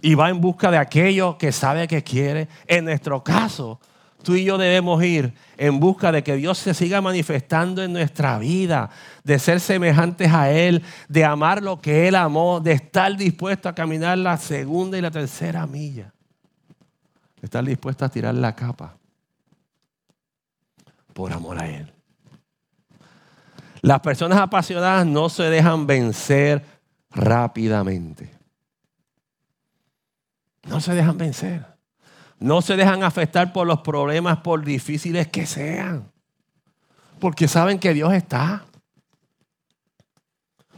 y va en busca de aquello que sabe que quiere. En nuestro caso, tú y yo debemos ir en busca de que Dios se siga manifestando en nuestra vida, de ser semejantes a Él, de amar lo que Él amó, de estar dispuesto a caminar la segunda y la tercera milla, de estar dispuesto a tirar la capa por amor a Él. Las personas apasionadas no se dejan vencer rápidamente. No se dejan vencer. No se dejan afectar por los problemas, por difíciles que sean. Porque saben que Dios está.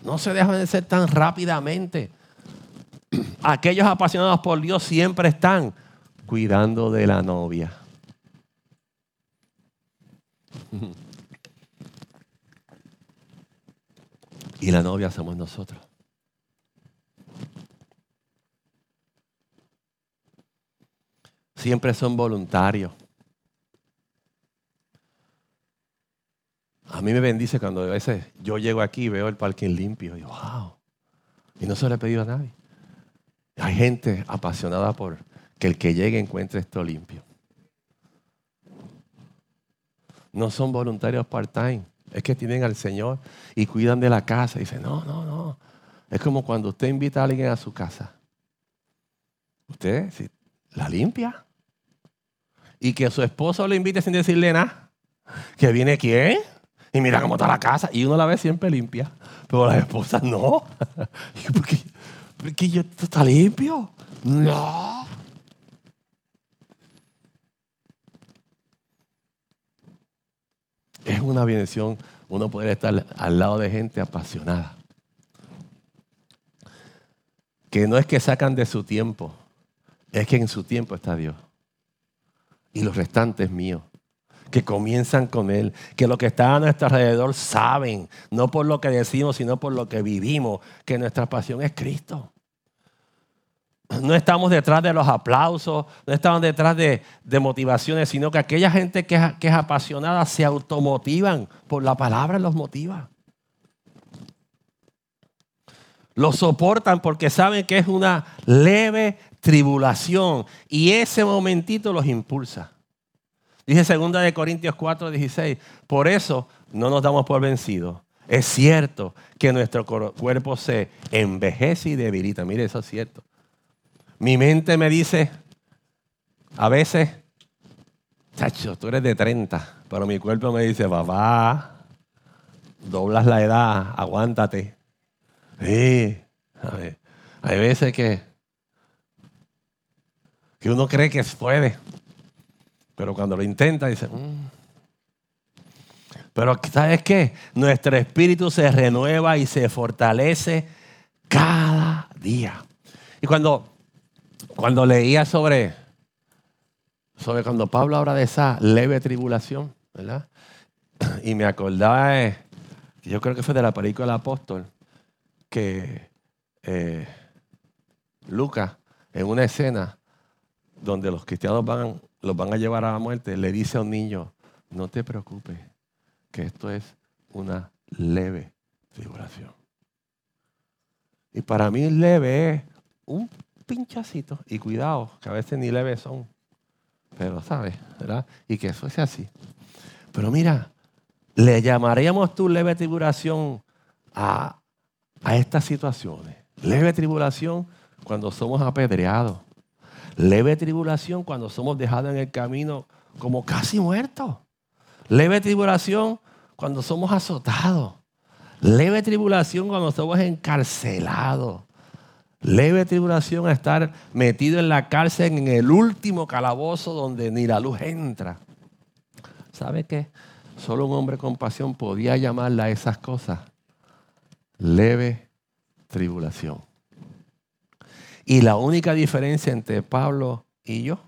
No se dejan vencer tan rápidamente. Aquellos apasionados por Dios siempre están cuidando de la novia. Y la novia somos nosotros. Siempre son voluntarios. A mí me bendice cuando a veces yo llego aquí y veo el parking limpio. Y yo, wow. Y no se lo he pedido a nadie. Hay gente apasionada por que el que llegue encuentre esto limpio. No son voluntarios part-time es que tienen al Señor y cuidan de la casa. Y dicen, no, no, no. Es como cuando usted invita a alguien a su casa. Usted la limpia. Y que su esposo lo invite sin decirle nada. Que viene quién. Y mira cómo está la casa. Y uno la ve siempre limpia. Pero las esposas no. ¿Por qué, ¿Por qué yo, está limpio? No. Es una bendición uno poder estar al lado de gente apasionada. Que no es que sacan de su tiempo, es que en su tiempo está Dios. Y los restantes míos, que comienzan con Él, que lo que está a nuestro alrededor saben, no por lo que decimos, sino por lo que vivimos, que nuestra pasión es Cristo. No estamos detrás de los aplausos, no estamos detrás de, motivaciones, sino que aquella gente que, es apasionada se automotivan por la palabra, los motiva. Los soportan porque saben que es una leve tribulación y ese momentito los impulsa. Dice 2 de Corintios 4, 16, por eso no nos damos por vencidos. Es cierto que nuestro cuerpo se envejece y debilita. Mire, eso es cierto. Mi mente me dice, a veces, chacho, tú eres de 30, pero mi cuerpo me dice, papá, doblas la edad, aguántate. Sí, hay veces que, que uno cree que puede, pero cuando lo intenta dice, mm". pero ¿sabes qué? Nuestro espíritu se renueva y se fortalece cada día. Y cuando, cuando leía sobre, sobre cuando Pablo habla de esa leve tribulación, ¿verdad? Y me acordaba, de, yo creo que fue de la película del apóstol, que eh, Lucas, en una escena donde los cristianos van, los van a llevar a la muerte, le dice a un niño, no te preocupes, que esto es una leve tribulación. Y para mí leve es un pinchacito. Y cuidado, que a veces ni leves son. Pero sabes, ¿verdad? Y que eso sea así. Pero mira, le llamaríamos tu leve tribulación a, a estas situaciones. Leve tribulación cuando somos apedreados. Leve tribulación cuando somos dejados en el camino como casi muertos. Leve tribulación cuando somos azotados. Leve tribulación cuando somos encarcelados. Leve tribulación a estar metido en la cárcel en el último calabozo donde ni la luz entra. ¿Sabe qué? Solo un hombre con pasión podía llamarla a esas cosas leve tribulación. Y la única diferencia entre Pablo y yo,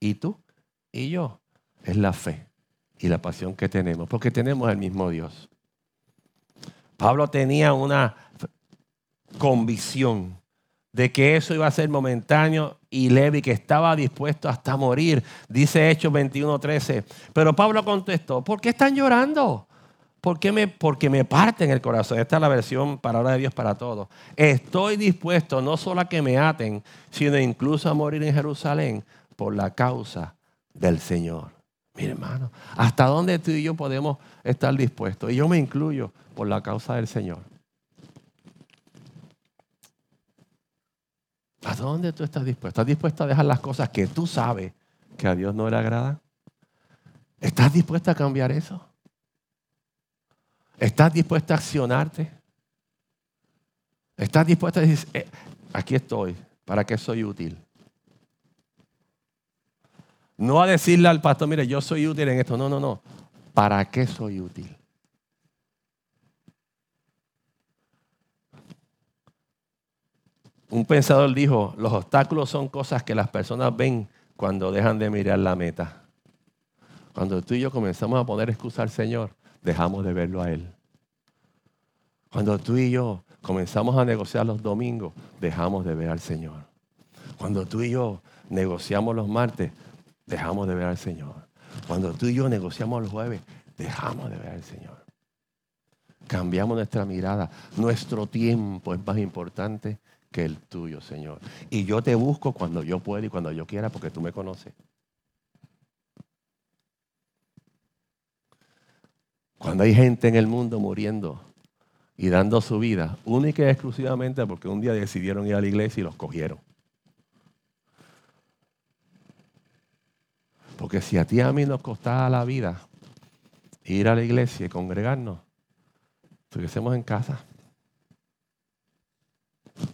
y tú y yo, es la fe y la pasión que tenemos, porque tenemos el mismo Dios. Pablo tenía una convicción de que eso iba a ser momentáneo y leve y que estaba dispuesto hasta morir. Dice Hechos 21:13. Pero Pablo contestó, ¿por qué están llorando? ¿Por qué me, porque me parten el corazón. Esta es la versión palabra de Dios para todos. Estoy dispuesto no solo a que me aten, sino incluso a morir en Jerusalén por la causa del Señor. Mire, hermano, ¿hasta dónde tú y yo podemos estar dispuestos? Y yo me incluyo por la causa del Señor. ¿Hasta dónde tú estás dispuesto? ¿Estás dispuesto a dejar las cosas que tú sabes que a Dios no le agradan? ¿Estás dispuesto a cambiar eso? ¿Estás dispuesto a accionarte? ¿Estás dispuesto a decir, eh, aquí estoy, ¿para qué soy útil? No a decirle al pastor, mire, yo soy útil en esto. No, no, no. ¿Para qué soy útil? Un pensador dijo, los obstáculos son cosas que las personas ven cuando dejan de mirar la meta. Cuando tú y yo comenzamos a poner excusa al Señor, dejamos de verlo a Él. Cuando tú y yo comenzamos a negociar los domingos, dejamos de ver al Señor. Cuando tú y yo negociamos los martes, dejamos de ver al Señor. Cuando tú y yo negociamos los jueves, dejamos de ver al Señor. Cambiamos nuestra mirada. Nuestro tiempo es más importante que el tuyo, Señor. Y yo te busco cuando yo pueda y cuando yo quiera porque tú me conoces. Cuando hay gente en el mundo muriendo y dando su vida, única y exclusivamente porque un día decidieron ir a la iglesia y los cogieron. Porque si a ti y a mí nos costaba la vida ir a la iglesia y congregarnos, estuviésemos en casa.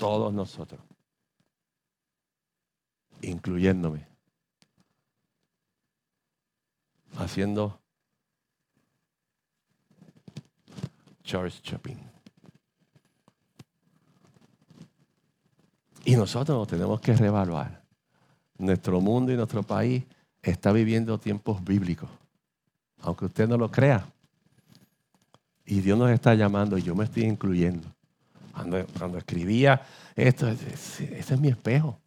Todos nosotros, incluyéndome, haciendo Charles Shopping. Y nosotros nos tenemos que reevaluar. Nuestro mundo y nuestro país está viviendo tiempos bíblicos, aunque usted no lo crea. Y Dios nos está llamando y yo me estoy incluyendo. Cuando, escribía esto, ese es mi espejo.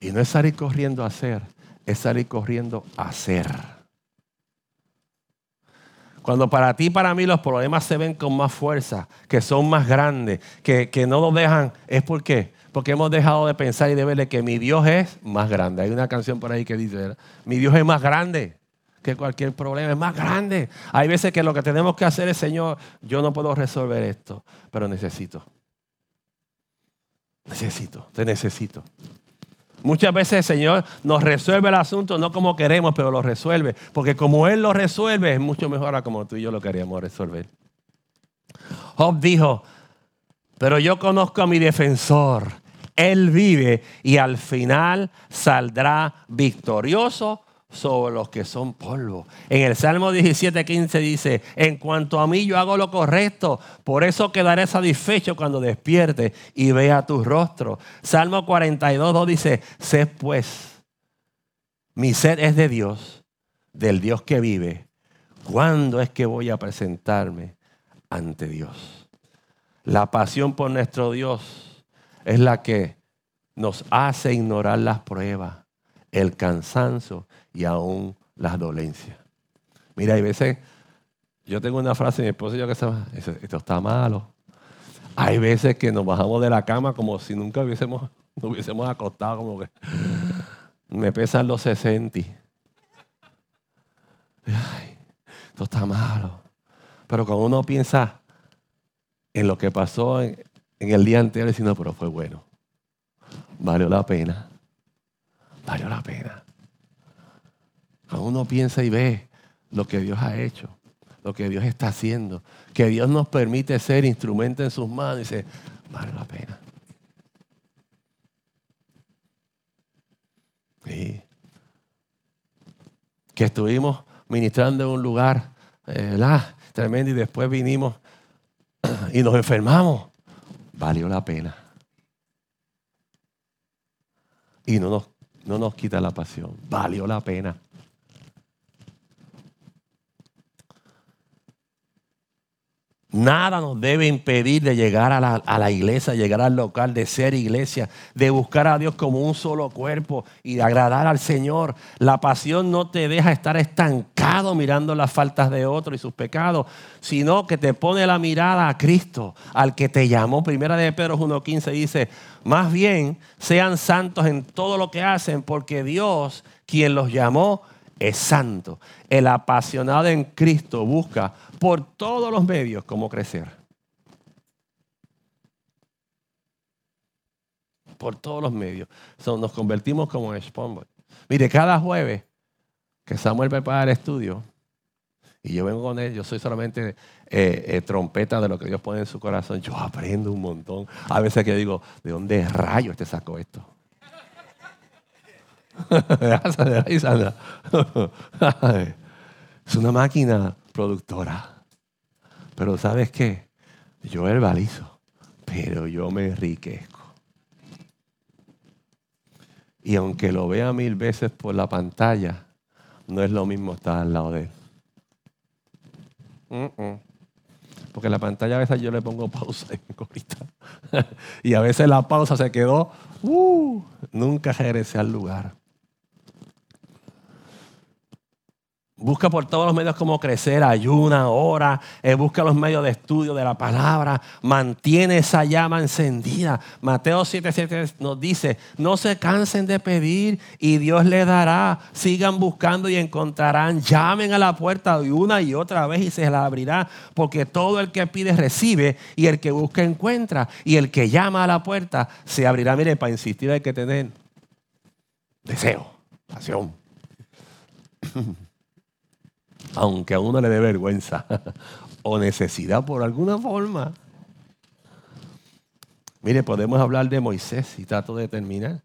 Y no es salir corriendo a hacer, es salir corriendo a hacer. Cuando para ti y para mí los problemas se ven con más fuerza, que son más grandes, que, que no nos dejan, es porque porque hemos dejado de pensar y de verle que mi Dios es más grande. Hay una canción por ahí que dice, mi Dios es más grande que cualquier problema, es más grande. Hay veces que lo que tenemos que hacer es, Señor, yo no puedo resolver esto, pero necesito. Necesito, te necesito. Muchas veces el Señor nos resuelve el asunto no como queremos, pero lo resuelve. Porque como Él lo resuelve, es mucho mejor a como tú y yo lo queríamos resolver. Job dijo, pero yo conozco a mi defensor. Él vive y al final saldrá victorioso sobre los que son polvo. En el Salmo 17, 15 dice, en cuanto a mí yo hago lo correcto, por eso quedaré satisfecho cuando despierte y vea tu rostro. Salmo 42, 2 dice, sé pues, mi sed es de Dios, del Dios que vive. ¿Cuándo es que voy a presentarme ante Dios? La pasión por nuestro Dios es la que nos hace ignorar las pruebas, el cansancio y aún las dolencias. Mira, hay veces, yo tengo una frase mi esposo y yo que se esto está malo. Hay veces que nos bajamos de la cama como si nunca hubiésemos, nos hubiésemos acostado, como que me pesan los 60. Ay, esto está malo. Pero cuando uno piensa en lo que pasó en, el día anterior, dice, no, pero fue bueno. Valió la pena. Valió la pena uno piensa y ve lo que Dios ha hecho, lo que Dios está haciendo, que Dios nos permite ser instrumento en sus manos y dice, vale la pena. Que estuvimos ministrando en un lugar eh, tremendo y después vinimos y nos enfermamos. Valió la pena. Y no nos, no nos quita la pasión. Valió la pena. Nada nos debe impedir de llegar a la, iglesia, llegar al local, de ser iglesia, de buscar a Dios como un solo cuerpo y de agradar al Señor. La pasión no te deja estar estancado mirando las faltas de otro y sus pecados, sino que te pone la mirada a Cristo, al que te llamó. Primera de Pedro 1.15 dice, más bien sean santos en todo lo que hacen, porque Dios, quien los llamó, es santo. El apasionado en Cristo busca por todos los medios cómo crecer. Por todos los medios. nos convertimos como en Mire, cada jueves que Samuel prepara el estudio, y yo vengo con él, yo soy solamente eh, eh, trompeta de lo que Dios pone en su corazón, yo aprendo un montón. A veces que digo, ¿de dónde rayos te sacó esto? es una máquina productora. Pero ¿sabes qué? Yo verbalizo, pero yo me enriquezco. Y aunque lo vea mil veces por la pantalla, no es lo mismo estar al lado de él. Porque la pantalla a veces yo le pongo pausa y a veces la pausa se quedó, uh, nunca regresé al lugar. Busca por todos los medios cómo crecer, ayuna, ora, eh, busca los medios de estudio de la palabra, mantiene esa llama encendida. Mateo 7:7 nos dice, no se cansen de pedir y Dios les dará. Sigan buscando y encontrarán. Llamen a la puerta de una y otra vez y se la abrirá, porque todo el que pide recibe y el que busca encuentra y el que llama a la puerta se abrirá. Mire, para insistir hay que tener deseo, pasión. aunque a uno le dé vergüenza o necesidad por alguna forma. Mire, podemos hablar de Moisés y trato de terminar.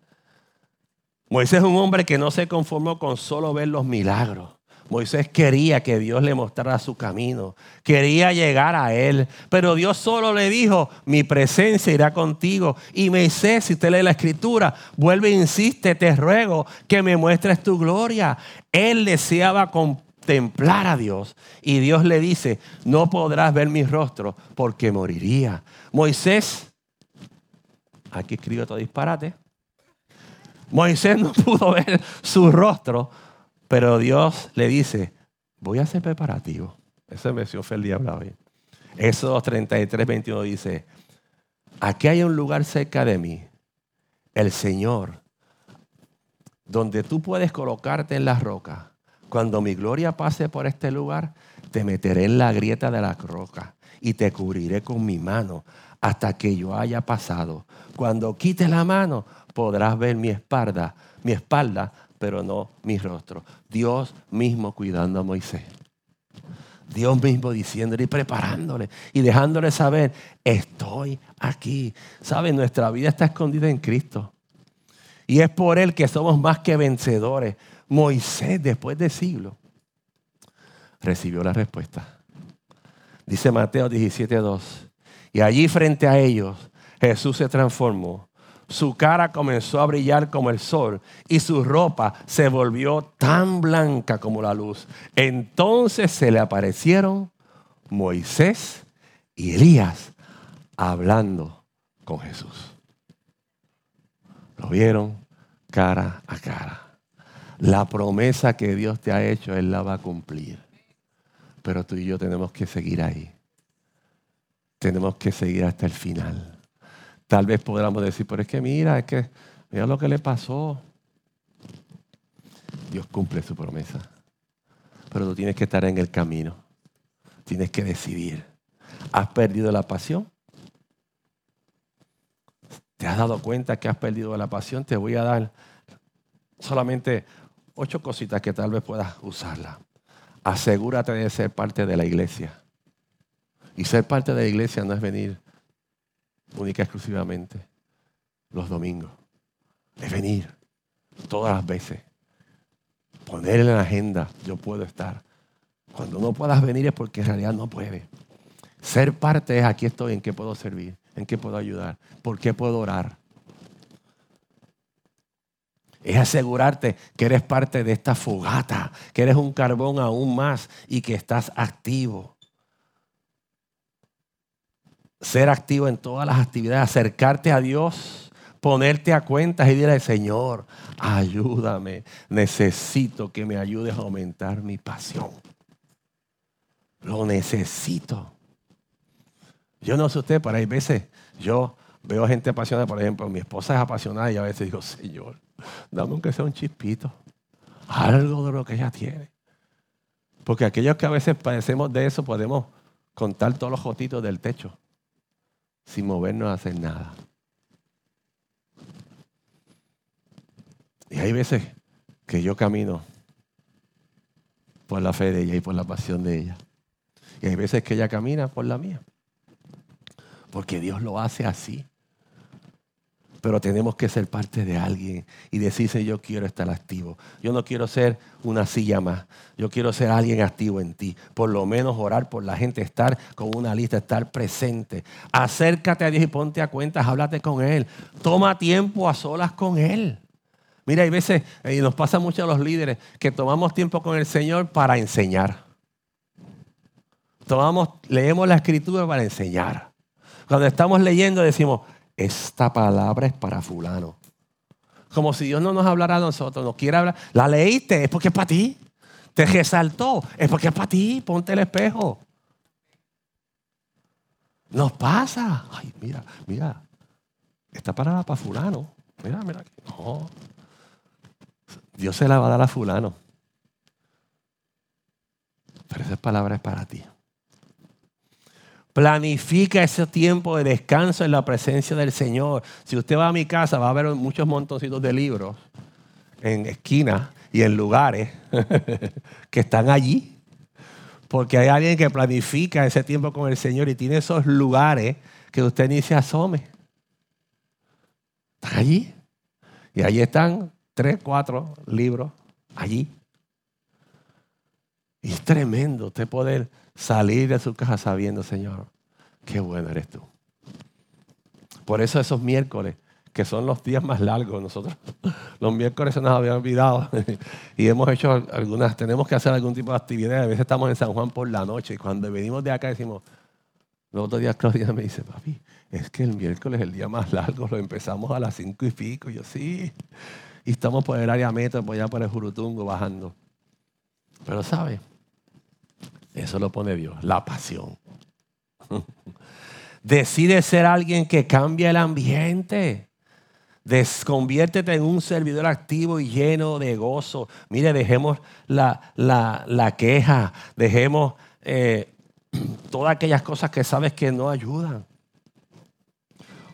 Moisés es un hombre que no se conformó con solo ver los milagros. Moisés quería que Dios le mostrara su camino, quería llegar a él, pero Dios solo le dijo, mi presencia irá contigo. Y Moisés, si usted lee la escritura, vuelve e insiste, te ruego que me muestres tu gloria. Él deseaba con templar a Dios. Y Dios le dice, no podrás ver mi rostro porque moriría. Moisés, aquí escribe todo disparate. Moisés no pudo ver su rostro, pero Dios le dice, voy a ser preparativo. Ese me fue el diablo hoy. Eso 33, 21 dice, aquí hay un lugar cerca de mí, el Señor, donde tú puedes colocarte en la roca Cuando mi gloria pase por este lugar, te meteré en la grieta de la roca y te cubriré con mi mano hasta que yo haya pasado. Cuando quite la mano, podrás ver mi espalda, mi espalda, pero no mi rostro. Dios mismo cuidando a Moisés. Dios mismo diciéndole y preparándole y dejándole saber, estoy aquí. ¿Saben? Nuestra vida está escondida en Cristo. Y es por Él que somos más que vencedores. Moisés, después de siglos, recibió la respuesta. Dice Mateo 17.2. Y allí frente a ellos, Jesús se transformó. Su cara comenzó a brillar como el sol y su ropa se volvió tan blanca como la luz. Entonces se le aparecieron Moisés y Elías hablando con Jesús. Lo vieron cara a cara. La promesa que Dios te ha hecho, Él la va a cumplir. Pero tú y yo tenemos que seguir ahí. Tenemos que seguir hasta el final. Tal vez podamos decir, pero es que mira, es que mira lo que le pasó. Dios cumple su promesa. Pero tú tienes que estar en el camino. Tienes que decidir. ¿Has perdido la pasión? ¿Te has dado cuenta que has perdido la pasión? Te voy a dar solamente ocho cositas que tal vez puedas usarla. Asegúrate de ser parte de la iglesia. Y ser parte de la iglesia no es venir única y exclusivamente los domingos. Es venir todas las veces. Poner en la agenda, yo puedo estar. Cuando no puedas venir es porque en realidad no puede. Ser parte es aquí estoy, en qué puedo servir, en qué puedo ayudar, por qué puedo orar. Es asegurarte que eres parte de esta fogata, que eres un carbón aún más y que estás activo. Ser activo en todas las actividades, acercarte a Dios, ponerte a cuentas y decirle, Señor, ayúdame, necesito que me ayudes a aumentar mi pasión. Lo necesito. Yo no sé usted, pero hay veces yo veo gente apasionada, por ejemplo, mi esposa es apasionada y a veces digo, Señor, dame aunque sea un chispito, algo de lo que ella tiene. Porque aquellos que a veces padecemos de eso podemos contar todos los jotitos del techo sin movernos a hacer nada. Y hay veces que yo camino por la fe de ella y por la pasión de ella. Y hay veces que ella camina por la mía. Porque Dios lo hace así. Pero tenemos que ser parte de alguien y decirse yo quiero estar activo. Yo no quiero ser una silla más. Yo quiero ser alguien activo en ti. Por lo menos orar por la gente, estar con una lista, estar presente. Acércate a Dios y ponte a cuentas, háblate con Él. Toma tiempo a solas con Él. Mira, hay veces, y nos pasa mucho a los líderes, que tomamos tiempo con el Señor para enseñar. Tomamos, leemos la escritura para enseñar. Cuando estamos leyendo decimos, esta palabra es para fulano. Como si Dios no nos hablara a nosotros, nos quiere hablar. La leíste, es porque es para ti. Te resaltó, es porque es para ti. Ponte el espejo. Nos pasa. Ay, mira, mira. Esta palabra para fulano. Mira, mira. No. Dios se la va a dar a fulano. Pero esa palabra es para ti. Planifica ese tiempo de descanso en la presencia del Señor. Si usted va a mi casa, va a ver muchos montoncitos de libros en esquinas y en lugares que están allí. Porque hay alguien que planifica ese tiempo con el Señor y tiene esos lugares que usted ni se asome. Están allí. Y allí están tres, cuatro libros. Allí. Y es tremendo usted poder salir de su casa sabiendo, Señor, qué bueno eres tú. Por eso esos miércoles, que son los días más largos, nosotros los miércoles se nos había olvidado y hemos hecho algunas, tenemos que hacer algún tipo de actividad. A veces estamos en San Juan por la noche y cuando venimos de acá decimos, los otros días Claudia me dice, papi, es que el miércoles es el día más largo, lo empezamos a las cinco y pico. Y yo, sí. Y estamos por el área metro, por allá por el Jurutungo, bajando. Pero, ¿sabe? Eso lo pone Dios, la pasión. Decide ser alguien que cambie el ambiente. Desconviértete en un servidor activo y lleno de gozo. Mire, dejemos la, la, queja, dejemos eh, todas aquellas cosas que sabes que no ayudan.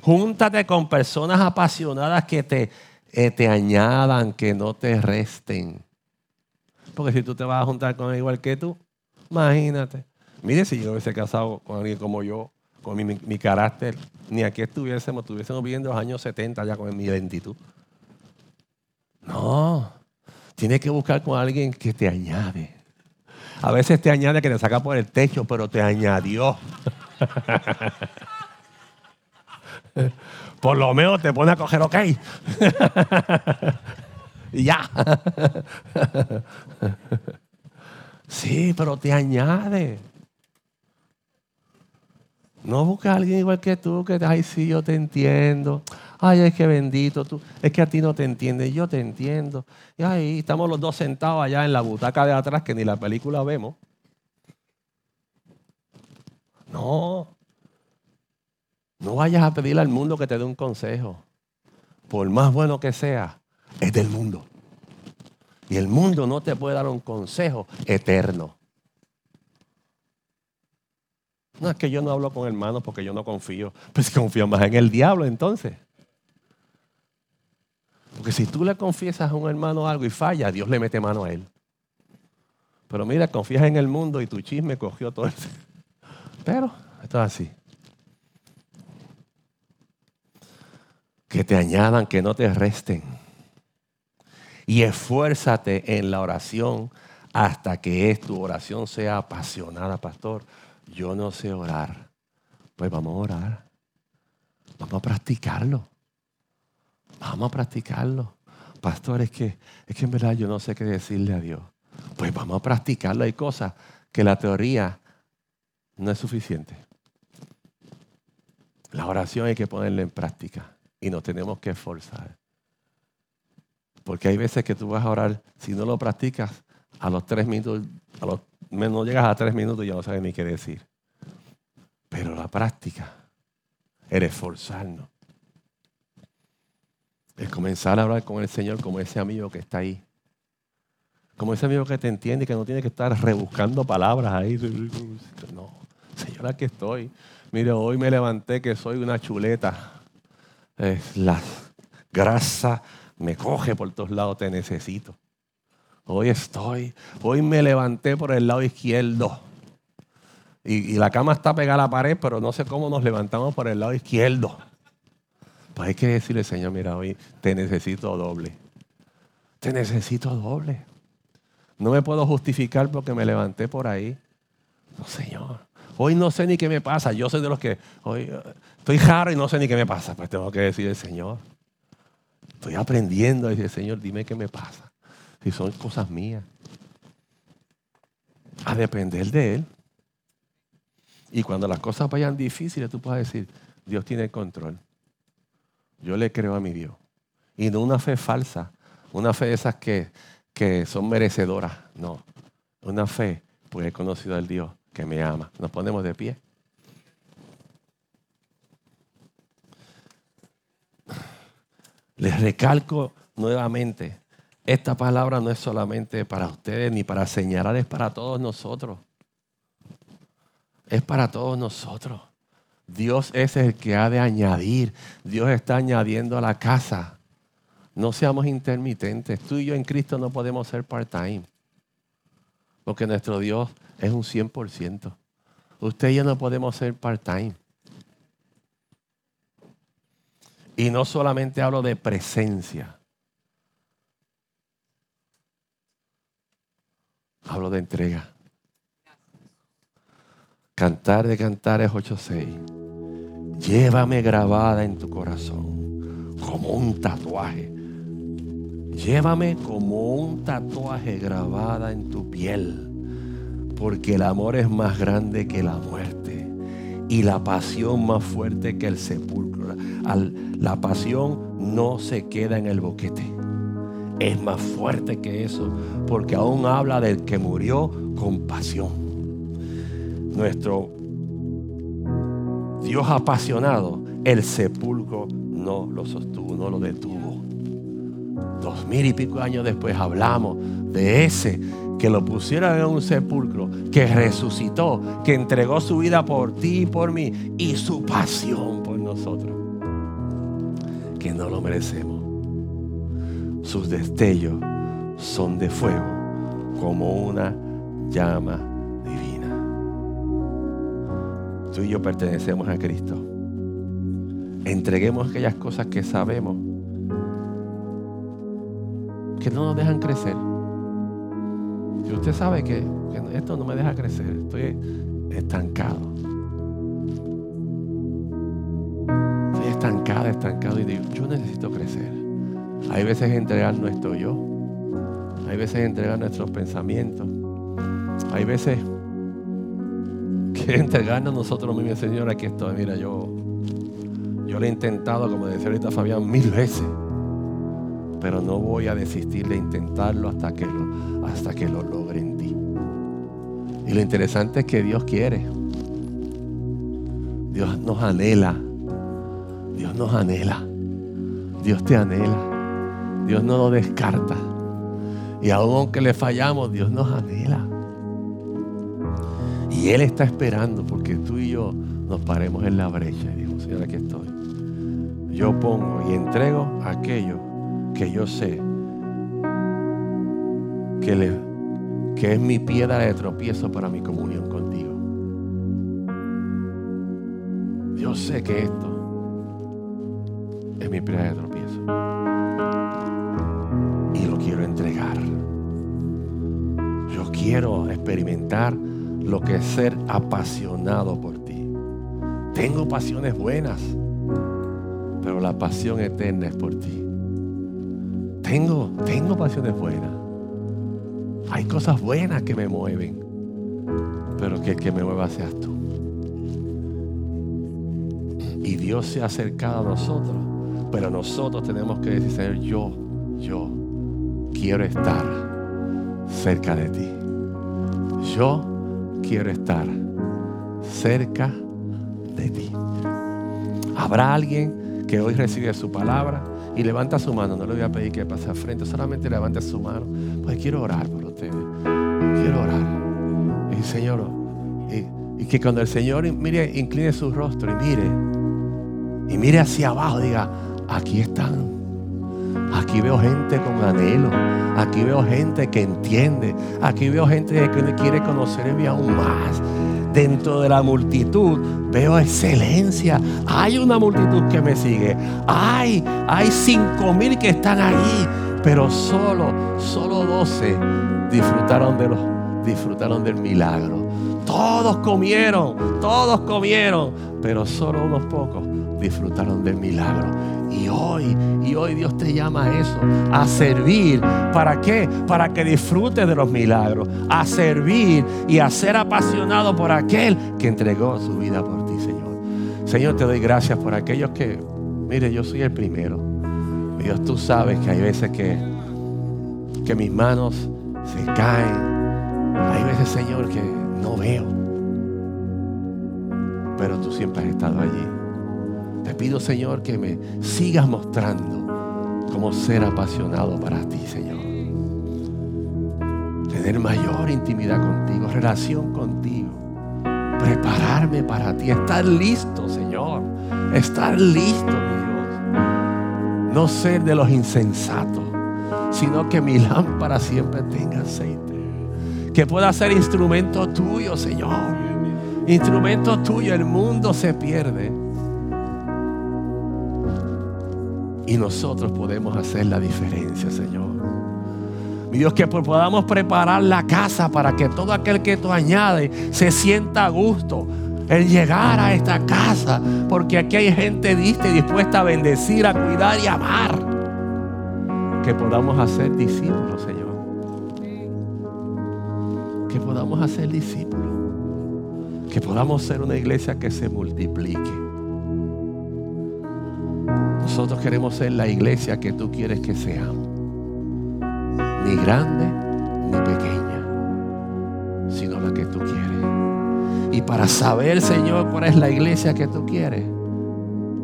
Júntate con personas apasionadas que te, eh, te añadan, que no te resten. Porque si tú te vas a juntar con igual que tú, imagínate. Mire si yo hubiese casado con alguien como yo, con mi, carácter, ni aquí estuviésemos, estuviésemos viviendo los años 70 ya con mi identitud. No, tienes que buscar con alguien que te añade. A veces te añade que te saca por el techo, pero te añadió. por lo menos te pone a coger ok. y ya. sí, pero te añade. No busques a alguien igual que tú, que, ay, sí, yo te entiendo. Ay, es que bendito tú. Es que a ti no te entiende, yo te entiendo. Y ahí estamos los dos sentados allá en la butaca de atrás, que ni la película vemos. No. No vayas a pedirle al mundo que te dé un consejo. Por más bueno que sea, es del mundo. Y el mundo no te puede dar un consejo eterno. No es que yo no hablo con hermanos porque yo no confío. Pues confío más en el diablo entonces. Porque si tú le confiesas a un hermano algo y falla, Dios le mete mano a él. Pero mira, confías en el mundo y tu chisme cogió todo eso. Pero esto es así. Que te añadan, que no te resten. Y esfuérzate en la oración hasta que tu oración sea apasionada, pastor yo no sé orar. Pues vamos a orar. Vamos a practicarlo. Vamos a practicarlo. Pastor, es que, es que en verdad yo no sé qué decirle a Dios. Pues vamos a practicarlo. Hay cosas que la teoría no es suficiente. La oración hay que ponerla en práctica y nos tenemos que esforzar. Porque hay veces que tú vas a orar, si no lo practicas, a los tres minutos, a los no llegas a tres minutos y ya no sabes ni qué decir. Pero la práctica, el esforzarnos, el comenzar a hablar con el Señor como ese amigo que está ahí. Como ese amigo que te entiende y que no tiene que estar rebuscando palabras ahí. No, Señor, aquí estoy. Mire, hoy me levanté que soy una chuleta. Es la grasa me coge por todos lados, te necesito. Hoy estoy, hoy me levanté por el lado izquierdo. Y, la cama está pegada a la pared, pero no sé cómo nos levantamos por el lado izquierdo. Pues hay que decirle, Señor, mira, hoy te necesito doble. Te necesito doble. No me puedo justificar porque me levanté por ahí. No, Señor. Hoy no sé ni qué me pasa. Yo soy de los que hoy estoy jaro y no sé ni qué me pasa. Pues tengo que decirle, Señor. Estoy aprendiendo decir, Señor, dime qué me pasa si son cosas mías. A depender de Él. Y cuando las cosas vayan difíciles, tú puedes decir, Dios tiene control. Yo le creo a mi Dios. Y no una fe falsa, una fe de esas que, que son merecedoras. No, una fe, pues he conocido al Dios que me ama. Nos ponemos de pie. Les recalco nuevamente, esta palabra no es solamente para ustedes ni para señalar, es para todos nosotros. Es para todos nosotros. Dios es el que ha de añadir. Dios está añadiendo a la casa. No seamos intermitentes. Tú y yo en Cristo no podemos ser part-time. Porque nuestro Dios es un 100%. Usted y yo no podemos ser part-time. Y no solamente hablo de presencia. Hablo de entrega. Cantar de Cantares 8.6. Llévame grabada en tu corazón como un tatuaje. Llévame como un tatuaje grabada en tu piel. Porque el amor es más grande que la muerte y la pasión más fuerte que el sepulcro. La pasión no se queda en el boquete es más fuerte que eso, porque aún habla del que murió con pasión. Nuestro Dios apasionado el sepulcro no lo sostuvo, no lo detuvo. Dos mil y pico años después hablamos de ese que lo pusieron en un sepulcro, que resucitó, que entregó su vida por ti y por mí y su pasión por nosotros, que no lo merecemos. Sus destellos son de fuego como una llama divina. Tú y yo pertenecemos a Cristo. Entreguemos aquellas cosas que sabemos que no nos dejan crecer. Si usted sabe que, esto no me deja crecer, estoy estancado. Estoy estancada, estancado y digo, yo necesito crecer. Hay veces entregar nuestro yo. Hay veces entregar nuestros pensamientos. Hay veces que entregarnos nosotros mismos, Señor, aquí estoy. Mira, yo, yo lo he intentado, como decía ahorita Fabián, mil veces pero no voy a desistir de intentarlo hasta que lo, hasta que lo logre en ti. Y lo interesante es que Dios quiere. Dios nos anhela. Dios nos anhela. Dios te anhela. Dios no nos descarta. Y aunque le fallamos, Dios nos anhela. Y Él está esperando porque tú y yo nos paremos en la brecha. Y digo, Señor, aquí estoy. Yo pongo y entrego aquello que yo sé que, es mi piedra de tropiezo para mi comunión contigo. Yo sé que esto es mi piedra de tropiezo. Y lo quiero entregar. Yo quiero experimentar lo que es ser apasionado por ti. Tengo pasiones buenas, pero la pasión eterna es por ti. Tengo, tengo pasiones buenas. Hay cosas buenas que me mueven. Pero que el que me mueva seas tú. Y Dios se ha acercado a nosotros. Pero nosotros tenemos que decir, Señor, yo, yo quiero estar cerca de ti. Yo quiero estar cerca de ti. ¿Habrá alguien que hoy recibe su palabra? Y levanta su mano. No le voy a pedir que pase al frente, solamente levante su mano. Pues quiero orar por ustedes. Quiero orar. Y Señor, y, que cuando el Señor mire, incline su rostro y mire, y mire hacia abajo, diga, aquí están. Aquí veo gente con anhelo. Aquí veo gente que entiende. Aquí veo gente que quiere conocerme aún más dentro de la multitud veo excelencia. Hay una multitud que me sigue. Hay, hay cinco mil que están ahí. Pero solo, solo doce disfrutaron, de los, disfrutaron del milagro. Todos comieron, todos comieron. Pero solo unos pocos disfrutaron del milagro. Y hoy, y hoy Dios te llama a eso, a servir. ¿Para qué? Para que disfrutes de los milagros, a servir y a ser apasionado por aquel que entregó su vida por ti, Señor. Señor, te doy gracias por aquellos que, mire, yo soy el primero. Dios, tú sabes que hay veces que, que mis manos se caen. Hay veces, Señor, que no veo. Pero tú siempre has estado allí. Te pido, Señor, que me sigas mostrando cómo ser apasionado para ti, Señor. Tener mayor intimidad contigo, relación contigo. Prepararme para ti, estar listo, Señor. Estar listo, mi Dios. No ser de los insensatos, sino que mi lámpara siempre tenga aceite. Que pueda ser instrumento tuyo, Señor. Instrumento tuyo. El mundo se pierde Y nosotros podemos hacer la diferencia, Señor. Mi Dios, que podamos preparar la casa para que todo aquel que tú añades se sienta a gusto en llegar a esta casa. Porque aquí hay gente lista y dispuesta a bendecir, a cuidar y amar. Que podamos hacer discípulos, Señor. Que podamos hacer discípulos. Que podamos ser una iglesia que se multiplique nosotros queremos ser la iglesia que tú quieres que seamos. Ni grande ni pequeña, sino la que tú quieres. Y para saber, Señor, cuál es la iglesia que tú quieres,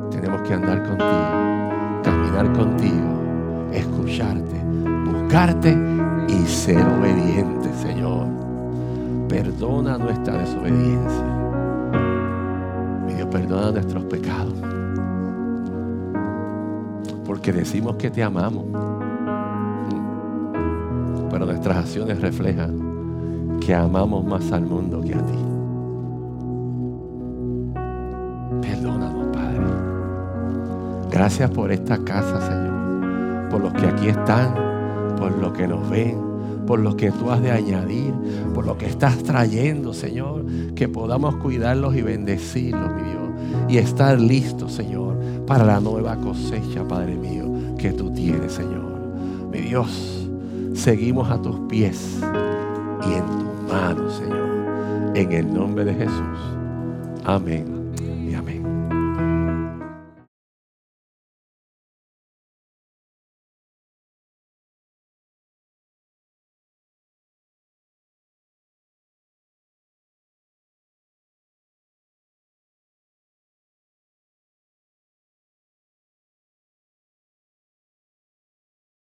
tenemos que andar contigo, caminar contigo, escucharte, buscarte y ser obedientes, Señor. Perdona nuestra desobediencia. Mi Dios, perdona nuestros pecados. Porque decimos que te amamos. Pero nuestras acciones reflejan que amamos más al mundo que a ti. Perdónanos, Padre. Gracias por esta casa, Señor. Por los que aquí están, por los que nos ven, por lo que tú has de añadir, por lo que estás trayendo, Señor. Que podamos cuidarlos y bendecirlos, mi Dios. Y estar listos, Señor, para la nueva cosecha, Padre mío, que tú tienes, Señor. Mi Dios, seguimos a tus pies y en tus manos, Señor. En el nombre de Jesús. Amén.